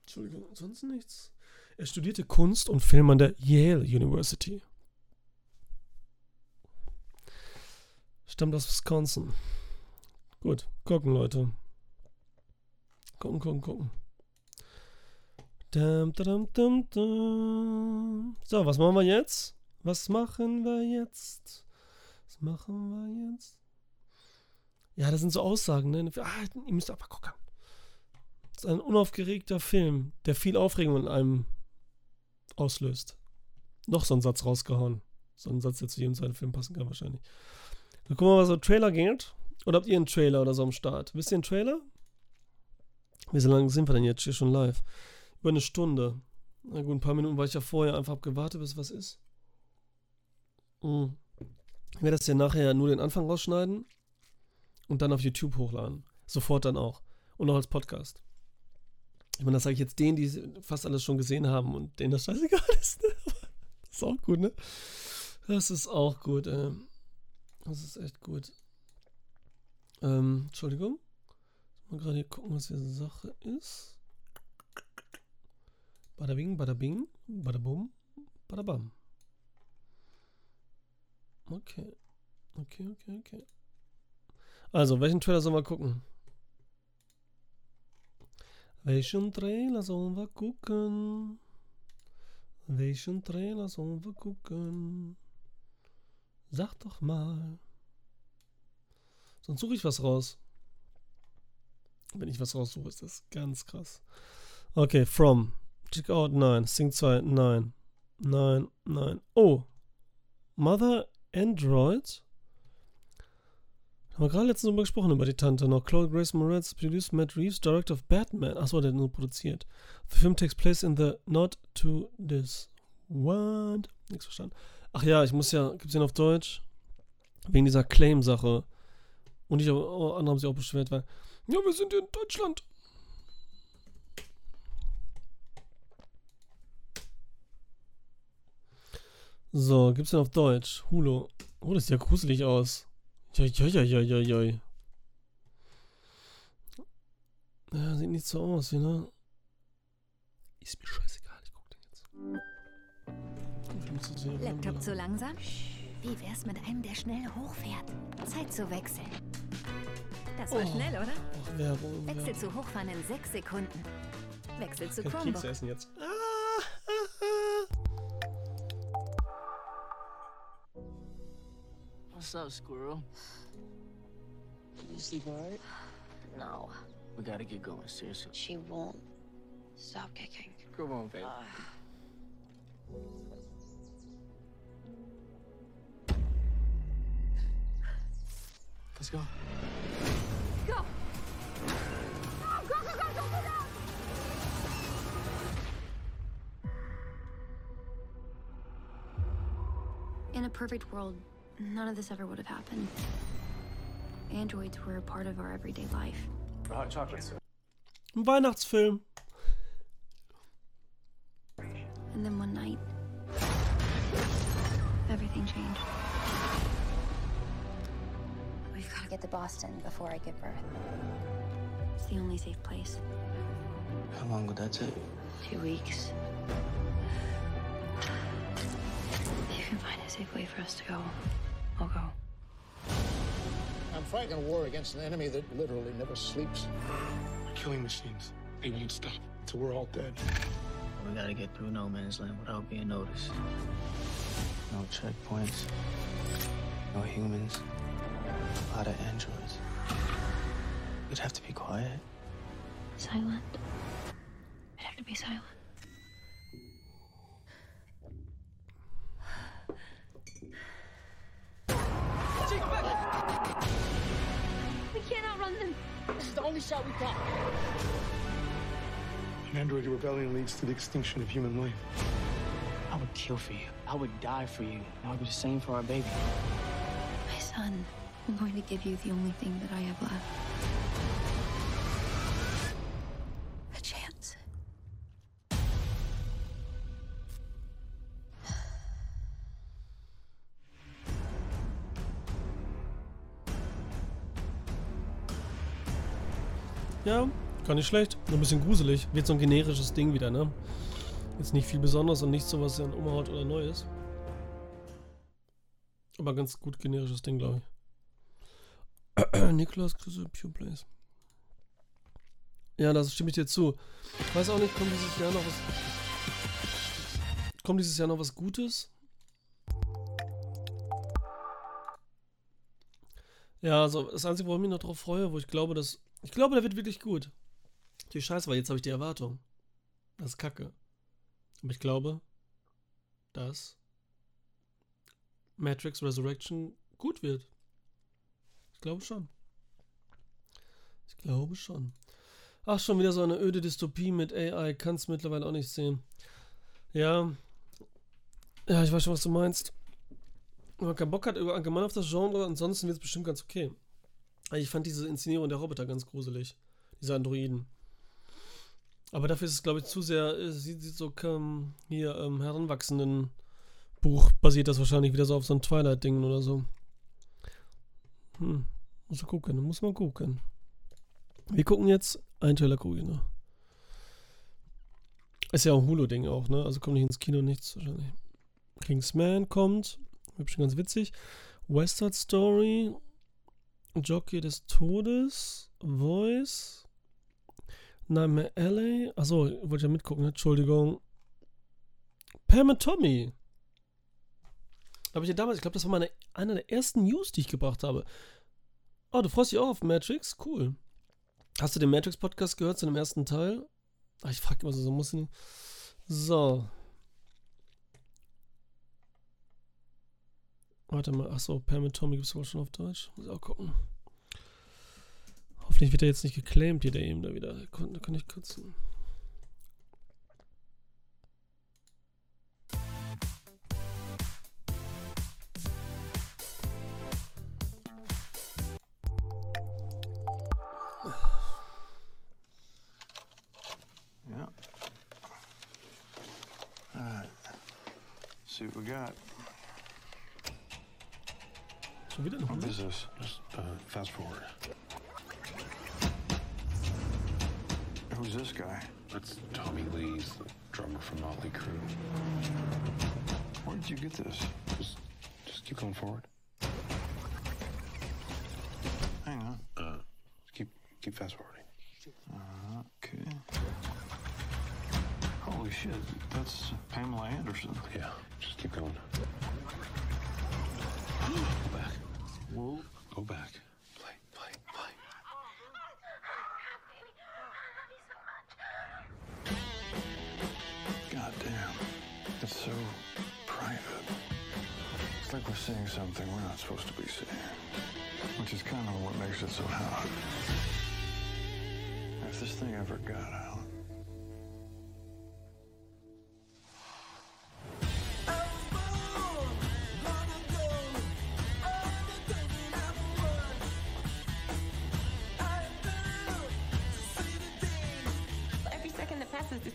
Entschuldigung, sonst nichts. Er studierte Kunst und Film an der Yale University. Stammt aus Wisconsin. Gut, gucken, Leute. Gucken, gucken, gucken. Dum, dum, dum. So, was machen wir jetzt? Was machen wir jetzt? Was machen wir jetzt? Ja, das sind so Aussagen, ne? Ah, ihr müsst aber gucken. Das ist ein unaufgeregter Film, der viel Aufregung in einem auslöst. Noch so ein Satz rausgehauen. So ein Satz, der zu jedem zweiten Film passen kann, wahrscheinlich. Dann gucken wir mal, was so Trailer geht. Oder habt ihr einen Trailer oder so am Start? Wisst ihr einen Trailer? Wie lange sind wir denn jetzt hier schon live? Über eine Stunde. Na gut, ein paar Minuten, weil ich ja vorher einfach gewartet, bis was ist. Hm. Ich werde das ja nachher nur den Anfang rausschneiden und dann auf YouTube hochladen. Sofort dann auch. Und auch als Podcast. Ich meine, das sage ich jetzt denen, die fast alles schon gesehen haben und denen das scheißegal ist. Ne? Das ist auch gut, ne? Das ist auch gut, ähm. Das ist echt gut. Ähm, Entschuldigung. Mal gerade hier gucken, was diese Sache ist. Bada bing, bada bing, bada bum, bada bam. Okay. Okay, okay, okay. Also, welchen Trailer sollen wir gucken? Welchen Trailer sollen wir gucken? Welchen Trailer sollen wir gucken? Sag doch mal. Sonst suche ich was raus. Wenn ich was raussuche, ist das ganz krass. Okay, From. Check out 9. Sing 2. 9. 9. 9. Oh. Mother Android. Haben wir gerade letztens drüber gesprochen, über die Tante noch. Chloe Grace Moretz produced Matt Reeves, Director of Batman. Achso, der hat nur produziert. The film takes place in the not to this. What? Nichts verstanden. Ach ja, ich muss ja, gibt's den auf Deutsch? Wegen dieser Claim-Sache. Und ich, oh, andere haben sich auch beschwert, weil, ja, wir sind in Deutschland. So, gibt's den auf Deutsch? Hulu. Oh, das sieht ja gruselig aus. Joi, Ja, sieht nicht so aus, ne? Ist mir scheißegal, ich guck den jetzt. Laptop zu langsam? Wie wär's mit einem, der schnell hochfährt? Zeit zu wechseln. Das war oh. schnell, oder? Ach, Werbung, Wechsel ja. zu hochfahren in sechs Sekunden. Wechsel zu Chromebook. Kekse essen jetzt. What's up, squirrel? You sleep alright? No. We gotta get going, seriously. She won't stop kicking. Come on, baby. Uh. Let's go. Go! Go, go, go, go, go, go! In a perfect world, None of this ever would have happened. Androids were a part of our everyday life. Hot chocolates. Ein Weihnachtsfilm. And then one night, everything changed. We've got to get to Boston before I give birth. It's the only safe place. How long would that take? Two weeks. If you can find a safe way for us to go, I'll go. I'm fighting a war against an enemy that literally never sleeps. Killing machines. They won't stop until we're all dead. We gotta get through no man's land without being noticed. No checkpoints. No humans. A lot of androids. We'd have to be quiet. Silent. I'd have to be silent. Only shot we've got. An android rebellion leads to the extinction of human life. I would kill for you. I would die for you. And I would do the same for our baby. My son, I'm going to give you the only thing that I have left. Gar nicht schlecht. Nur ein bisschen gruselig. Wird so ein generisches Ding wieder, ne? Jetzt nicht viel Besonderes und nichts so, was dann umhaut oder neu ist. Aber ganz gut generisches Ding, glaube ich. Niklas Grüße, Pure Place. Ja, das stimme ich dir zu. Ich weiß auch nicht, kommt dieses Jahr noch was. Kommt dieses Jahr noch was Gutes? Ja, also das Einzige, wo ich mich noch drauf freue, wo ich glaube, dass ich glaube, der wird wirklich gut. Die Scheiße, weil jetzt habe ich die Erwartung. Das ist kacke. Aber ich glaube, dass Matrix Resurrection gut wird. Ich glaube schon. Ich glaube schon. Ach, schon wieder so eine öde Dystopie mit AI. Kannst mittlerweile auch nicht sehen. Ja. Ja, ich weiß schon, was du meinst. Wenn man keinen Bock hat allgemein auf das Genre, ansonsten wird es bestimmt ganz okay. Ich fand diese Inszenierung der Roboter ganz gruselig. Diese Androiden. Aber dafür ist es, glaube ich, zu sehr, äh, sieht, sieht so ähm, hier ähm, heranwachsenden Buch basiert das wahrscheinlich wieder so auf so ein Twilight-Ding oder so. Hm, muss man gucken, muss man gucken. Wir gucken jetzt ein Trailer gucken, ne? Ist ja auch ein Hulu-Ding auch, ne? Also kommt nicht ins Kino nichts wahrscheinlich. Kingsman kommt, hübsch ganz witzig. West Side Story, Jockey des Todes, Voice, Nightmare Alley. Achso, wollte ja mitgucken, Entschuldigung. Pam und Tommy. Habe ich ja damals, ich glaube, das war meine, eine der ersten News, die ich gebracht habe. Oh, du freust dich auch auf Matrix? Cool. Hast du den Matrix-Podcast gehört zu dem ersten Teil? Ach, ich frage immer so, so muss ich nicht. So. Warte mal, achso, Pam und Tommy gibt es wohl schon auf Deutsch. Muss ich auch gucken. Hoffentlich wird er jetzt nicht geclaimed, hier der eben da wieder. Da kann ich kurz.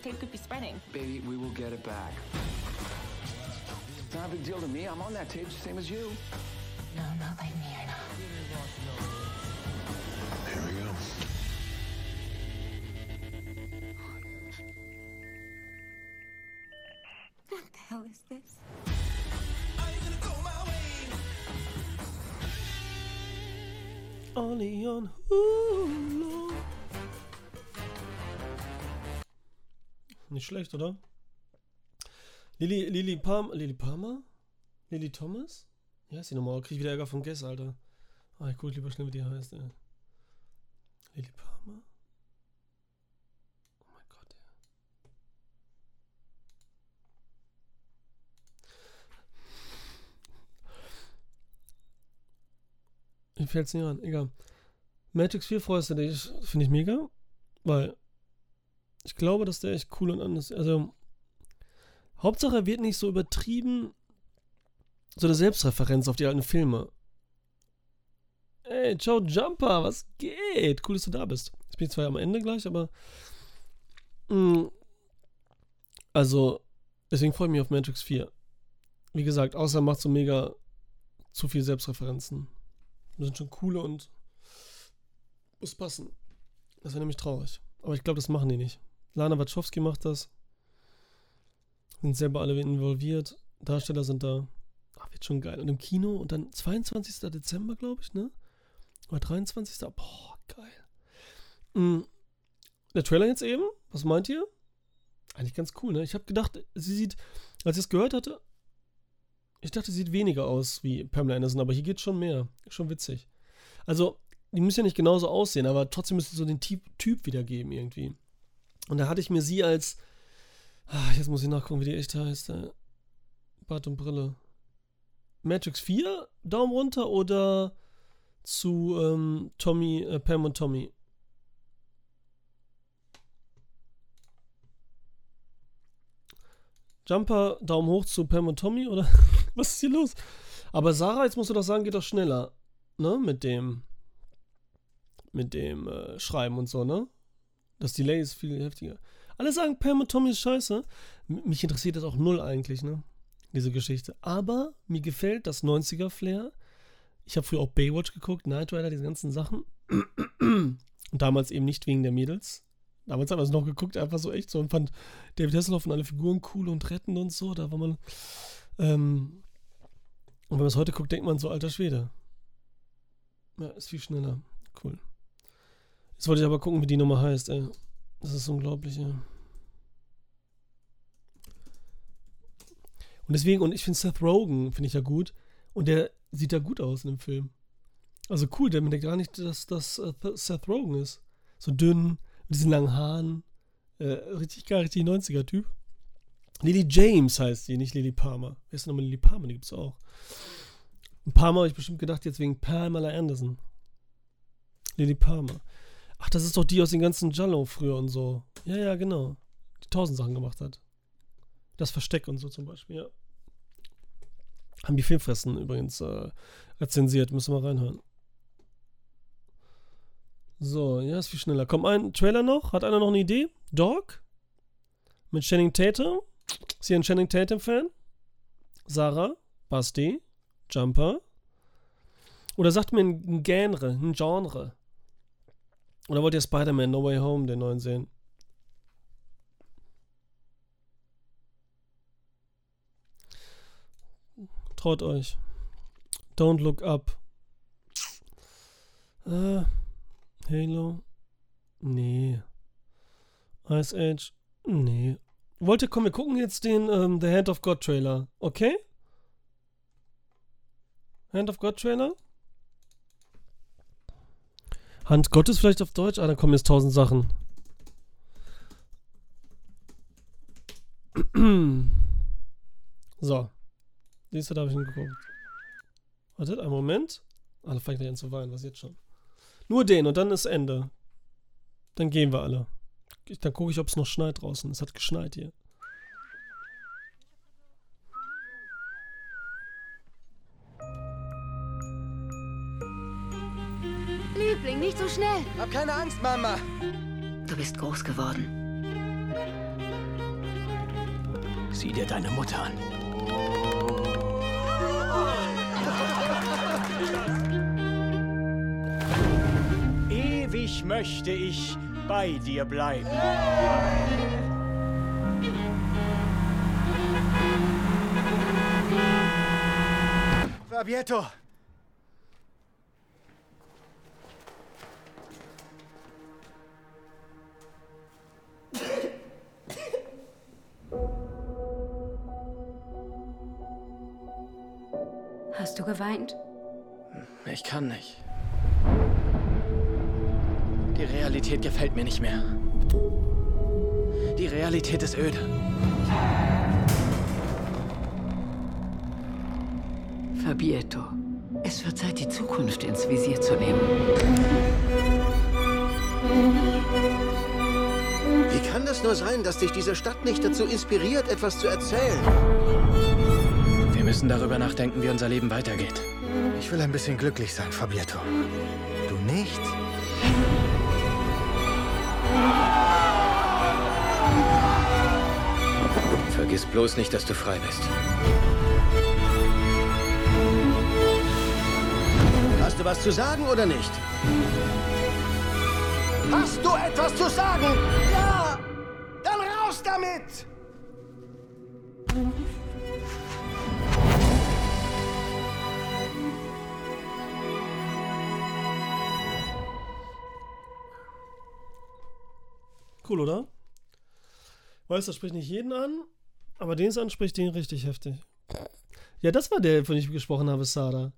Tape could be spreading. Baby, we will get it back. It's not a big deal to me. I'm on that tape, same as you. Schlecht, oder? Lili, Lili Palmer, Lili Palmer? Lili Thomas? Ja, ist die nochmal. Krieg ich wieder Ärger vom Guess, Alter. Ah, ich guck lieber schnell, wie die heißt, ey. Lili Palmer? Oh mein Gott, ey. Mir fällt's nicht an, egal. Matrix 4 freust du dich, finde ich mega, weil ich glaube, dass der echt cool und anders Also, Hauptsache, er wird nicht so übertrieben, so eine Selbstreferenz auf die alten Filme. Ey, ciao Jumper, was geht? Cool, dass du da bist. Ich bin zwar am Ende gleich, aber. Mh, also, deswegen freue ich mich auf Matrix 4. Wie gesagt, außer er macht so mega zu viel Selbstreferenzen. Das sind schon coole und muss passen. Das wäre nämlich traurig. Aber ich glaube, das machen die nicht. Lana Wachowski macht das. Sind selber alle involviert. Darsteller sind da. Ach, wird schon geil. Und im Kino und dann 22. Dezember, glaube ich, ne? Oder 23. Boah, geil. Mhm. Der Trailer jetzt eben, was meint ihr? Eigentlich ganz cool, ne? Ich habe gedacht, sie sieht, als ich es gehört hatte, ich dachte, sie sieht weniger aus wie Pamela Anderson, aber hier geht schon mehr. Schon witzig. Also, die müssen ja nicht genauso aussehen, aber trotzdem müssen sie so den Typ, typ wiedergeben irgendwie. Und da hatte ich mir sie als. Ah, jetzt muss ich nachgucken, wie die echt heißt. Äh, Bart und Brille. Matrix 4, Daumen runter oder zu ähm, Tommy, äh, Pam und Tommy? Jumper, Daumen hoch zu Pam und Tommy oder was ist hier los? Aber Sarah, jetzt musst du doch sagen, geht doch schneller, ne? Mit dem, mit dem äh, Schreiben und so, ne? Das Delay ist viel heftiger. Alle sagen, Pam und Tommy ist scheiße. M mich interessiert das auch null eigentlich, ne? Diese Geschichte. Aber mir gefällt das 90er-Flair. Ich habe früher auch Baywatch geguckt, Knight Rider, diese ganzen Sachen. Und damals eben nicht wegen der Mädels. Damals haben wir es noch geguckt, einfach so echt so und fand David Hasselhoff und alle Figuren cool und rettend und so. Da war man. Ähm, und wenn man es heute guckt, denkt man so, alter Schwede. Ja, ist viel schneller. Cool. Jetzt wollte ich aber gucken, wie die Nummer heißt, ey. Das ist unglaublich, ey. Und deswegen, und ich finde Seth Rogen, finde ich ja gut. Und der sieht da gut aus in dem Film. Also cool, der denkt gar nicht, dass das äh, Seth Rogen ist. So dünn, mit diesen langen Haaren. Äh, richtig geil, richtig 90er-Typ. Lily James heißt die, nicht Lily Palmer. Wer ist denn nochmal Lily Palmer? Die gibt's auch. Ein paar Mal habe ich bestimmt gedacht, jetzt wegen Pamela Anderson. Lily Palmer. Ach, das ist doch die aus den ganzen Jallo früher und so. Ja, ja, genau. Die tausend Sachen gemacht hat. Das Versteck und so zum Beispiel, ja. Haben die Filmfressen übrigens äh, rezensiert. Müssen wir reinhören. So, ja, ist viel schneller. Kommt ein Trailer noch? Hat einer noch eine Idee? Dog? Mit Channing Tatum? Ist hier ein Channing Tatum-Fan? Sarah? Basti? Jumper? Oder sagt mir ein Genre, ein Genre? Oder wollt ihr Spider-Man No Way Home, den neuen sehen? Traut euch. Don't look up. Äh, Halo? Nee. Ice Age? Nee. Wollt ihr, komm, wir gucken jetzt den ähm, The Hand of God Trailer, okay? Hand of God Trailer? Hand Gottes vielleicht auf Deutsch? Ah, da kommen jetzt tausend Sachen. so. Da habe ich ihn geguckt. Wartet, einen Moment. Ah, da fange ich gleich an zu weinen, was jetzt schon. Nur den und dann ist Ende. Dann gehen wir alle. Ich, dann gucke ich, ob es noch schneit draußen. Es hat geschneit hier. Schnell. Hab keine Angst, Mama. Du bist groß geworden. Sieh dir deine Mutter an. Ewig möchte ich bei dir bleiben. Fabietto. Hast du geweint? Ich kann nicht. Die Realität gefällt mir nicht mehr. Die Realität ist öde. Fabietto, es wird Zeit, die Zukunft ins Visier zu nehmen. Wie kann das nur sein, dass dich diese Stadt nicht dazu inspiriert, etwas zu erzählen? Wir müssen darüber nachdenken, wie unser Leben weitergeht. Ich will ein bisschen glücklich sein, Fabietto. Du nicht? Vergiss bloß nicht, dass du frei bist. Hast du was zu sagen oder nicht? Hast du etwas zu sagen? Ja! Dann raus damit! Cool, oder? Weißt du, das spricht nicht jeden an, aber den es anspricht, den richtig heftig. Ja, das war der, von dem ich gesprochen habe, Sada.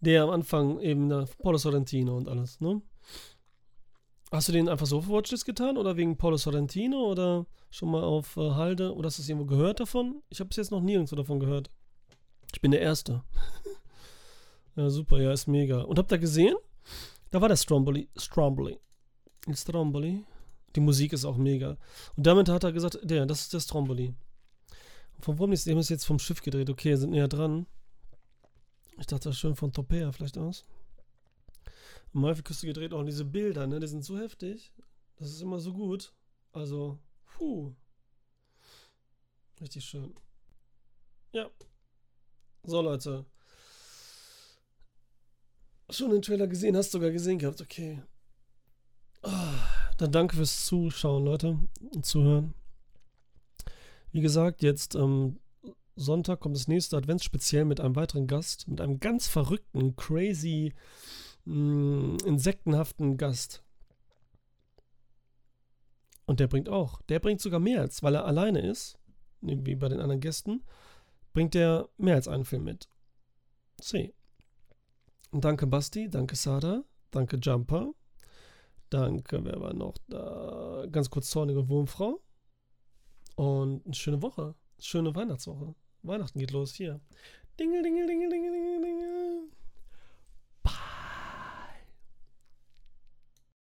Der am Anfang eben, der Paulo Sorrentino und alles, ne? Hast du den einfach so für Watchlist getan oder wegen Paulo Sorrentino oder schon mal auf äh, Halde oder hast du es irgendwo gehört davon? Ich habe bis jetzt noch nirgendwo davon gehört. Ich bin der Erste. ja, super, ja, ist mega. Und habt ihr gesehen? Da war der Stromboli. Stromboli. Stromboli. Die Musik ist auch mega. Und damit hat er gesagt, der, das ist der Stromboli. Von wo ist, die haben es jetzt vom Schiff gedreht. Okay, sind näher dran. Ich dachte, das ist schön von Topea vielleicht aus. Malfiküste gedreht auch diese Bilder, ne? Die sind so heftig. Das ist immer so gut. Also, puh. Richtig schön. Ja. So, Leute. Schon den Trailer gesehen, hast du sogar gesehen gehabt, okay. Dann danke fürs Zuschauen, Leute, und Zuhören. Wie gesagt, jetzt ähm, Sonntag kommt das nächste Adventsspeziell mit einem weiteren Gast, mit einem ganz verrückten, crazy, mh, insektenhaften Gast. Und der bringt auch. Der bringt sogar mehr, als weil er alleine ist, wie bei den anderen Gästen. bringt er mehr als einen Film mit. C. Danke Basti, danke Sada, danke Jumper, danke, wer war noch da? Ganz kurz zornige Wurmfrau. Und eine schöne Woche, schöne Weihnachtswoche. Weihnachten geht los hier. Dingel, dingel, dingel, dingel, dingel, dingel.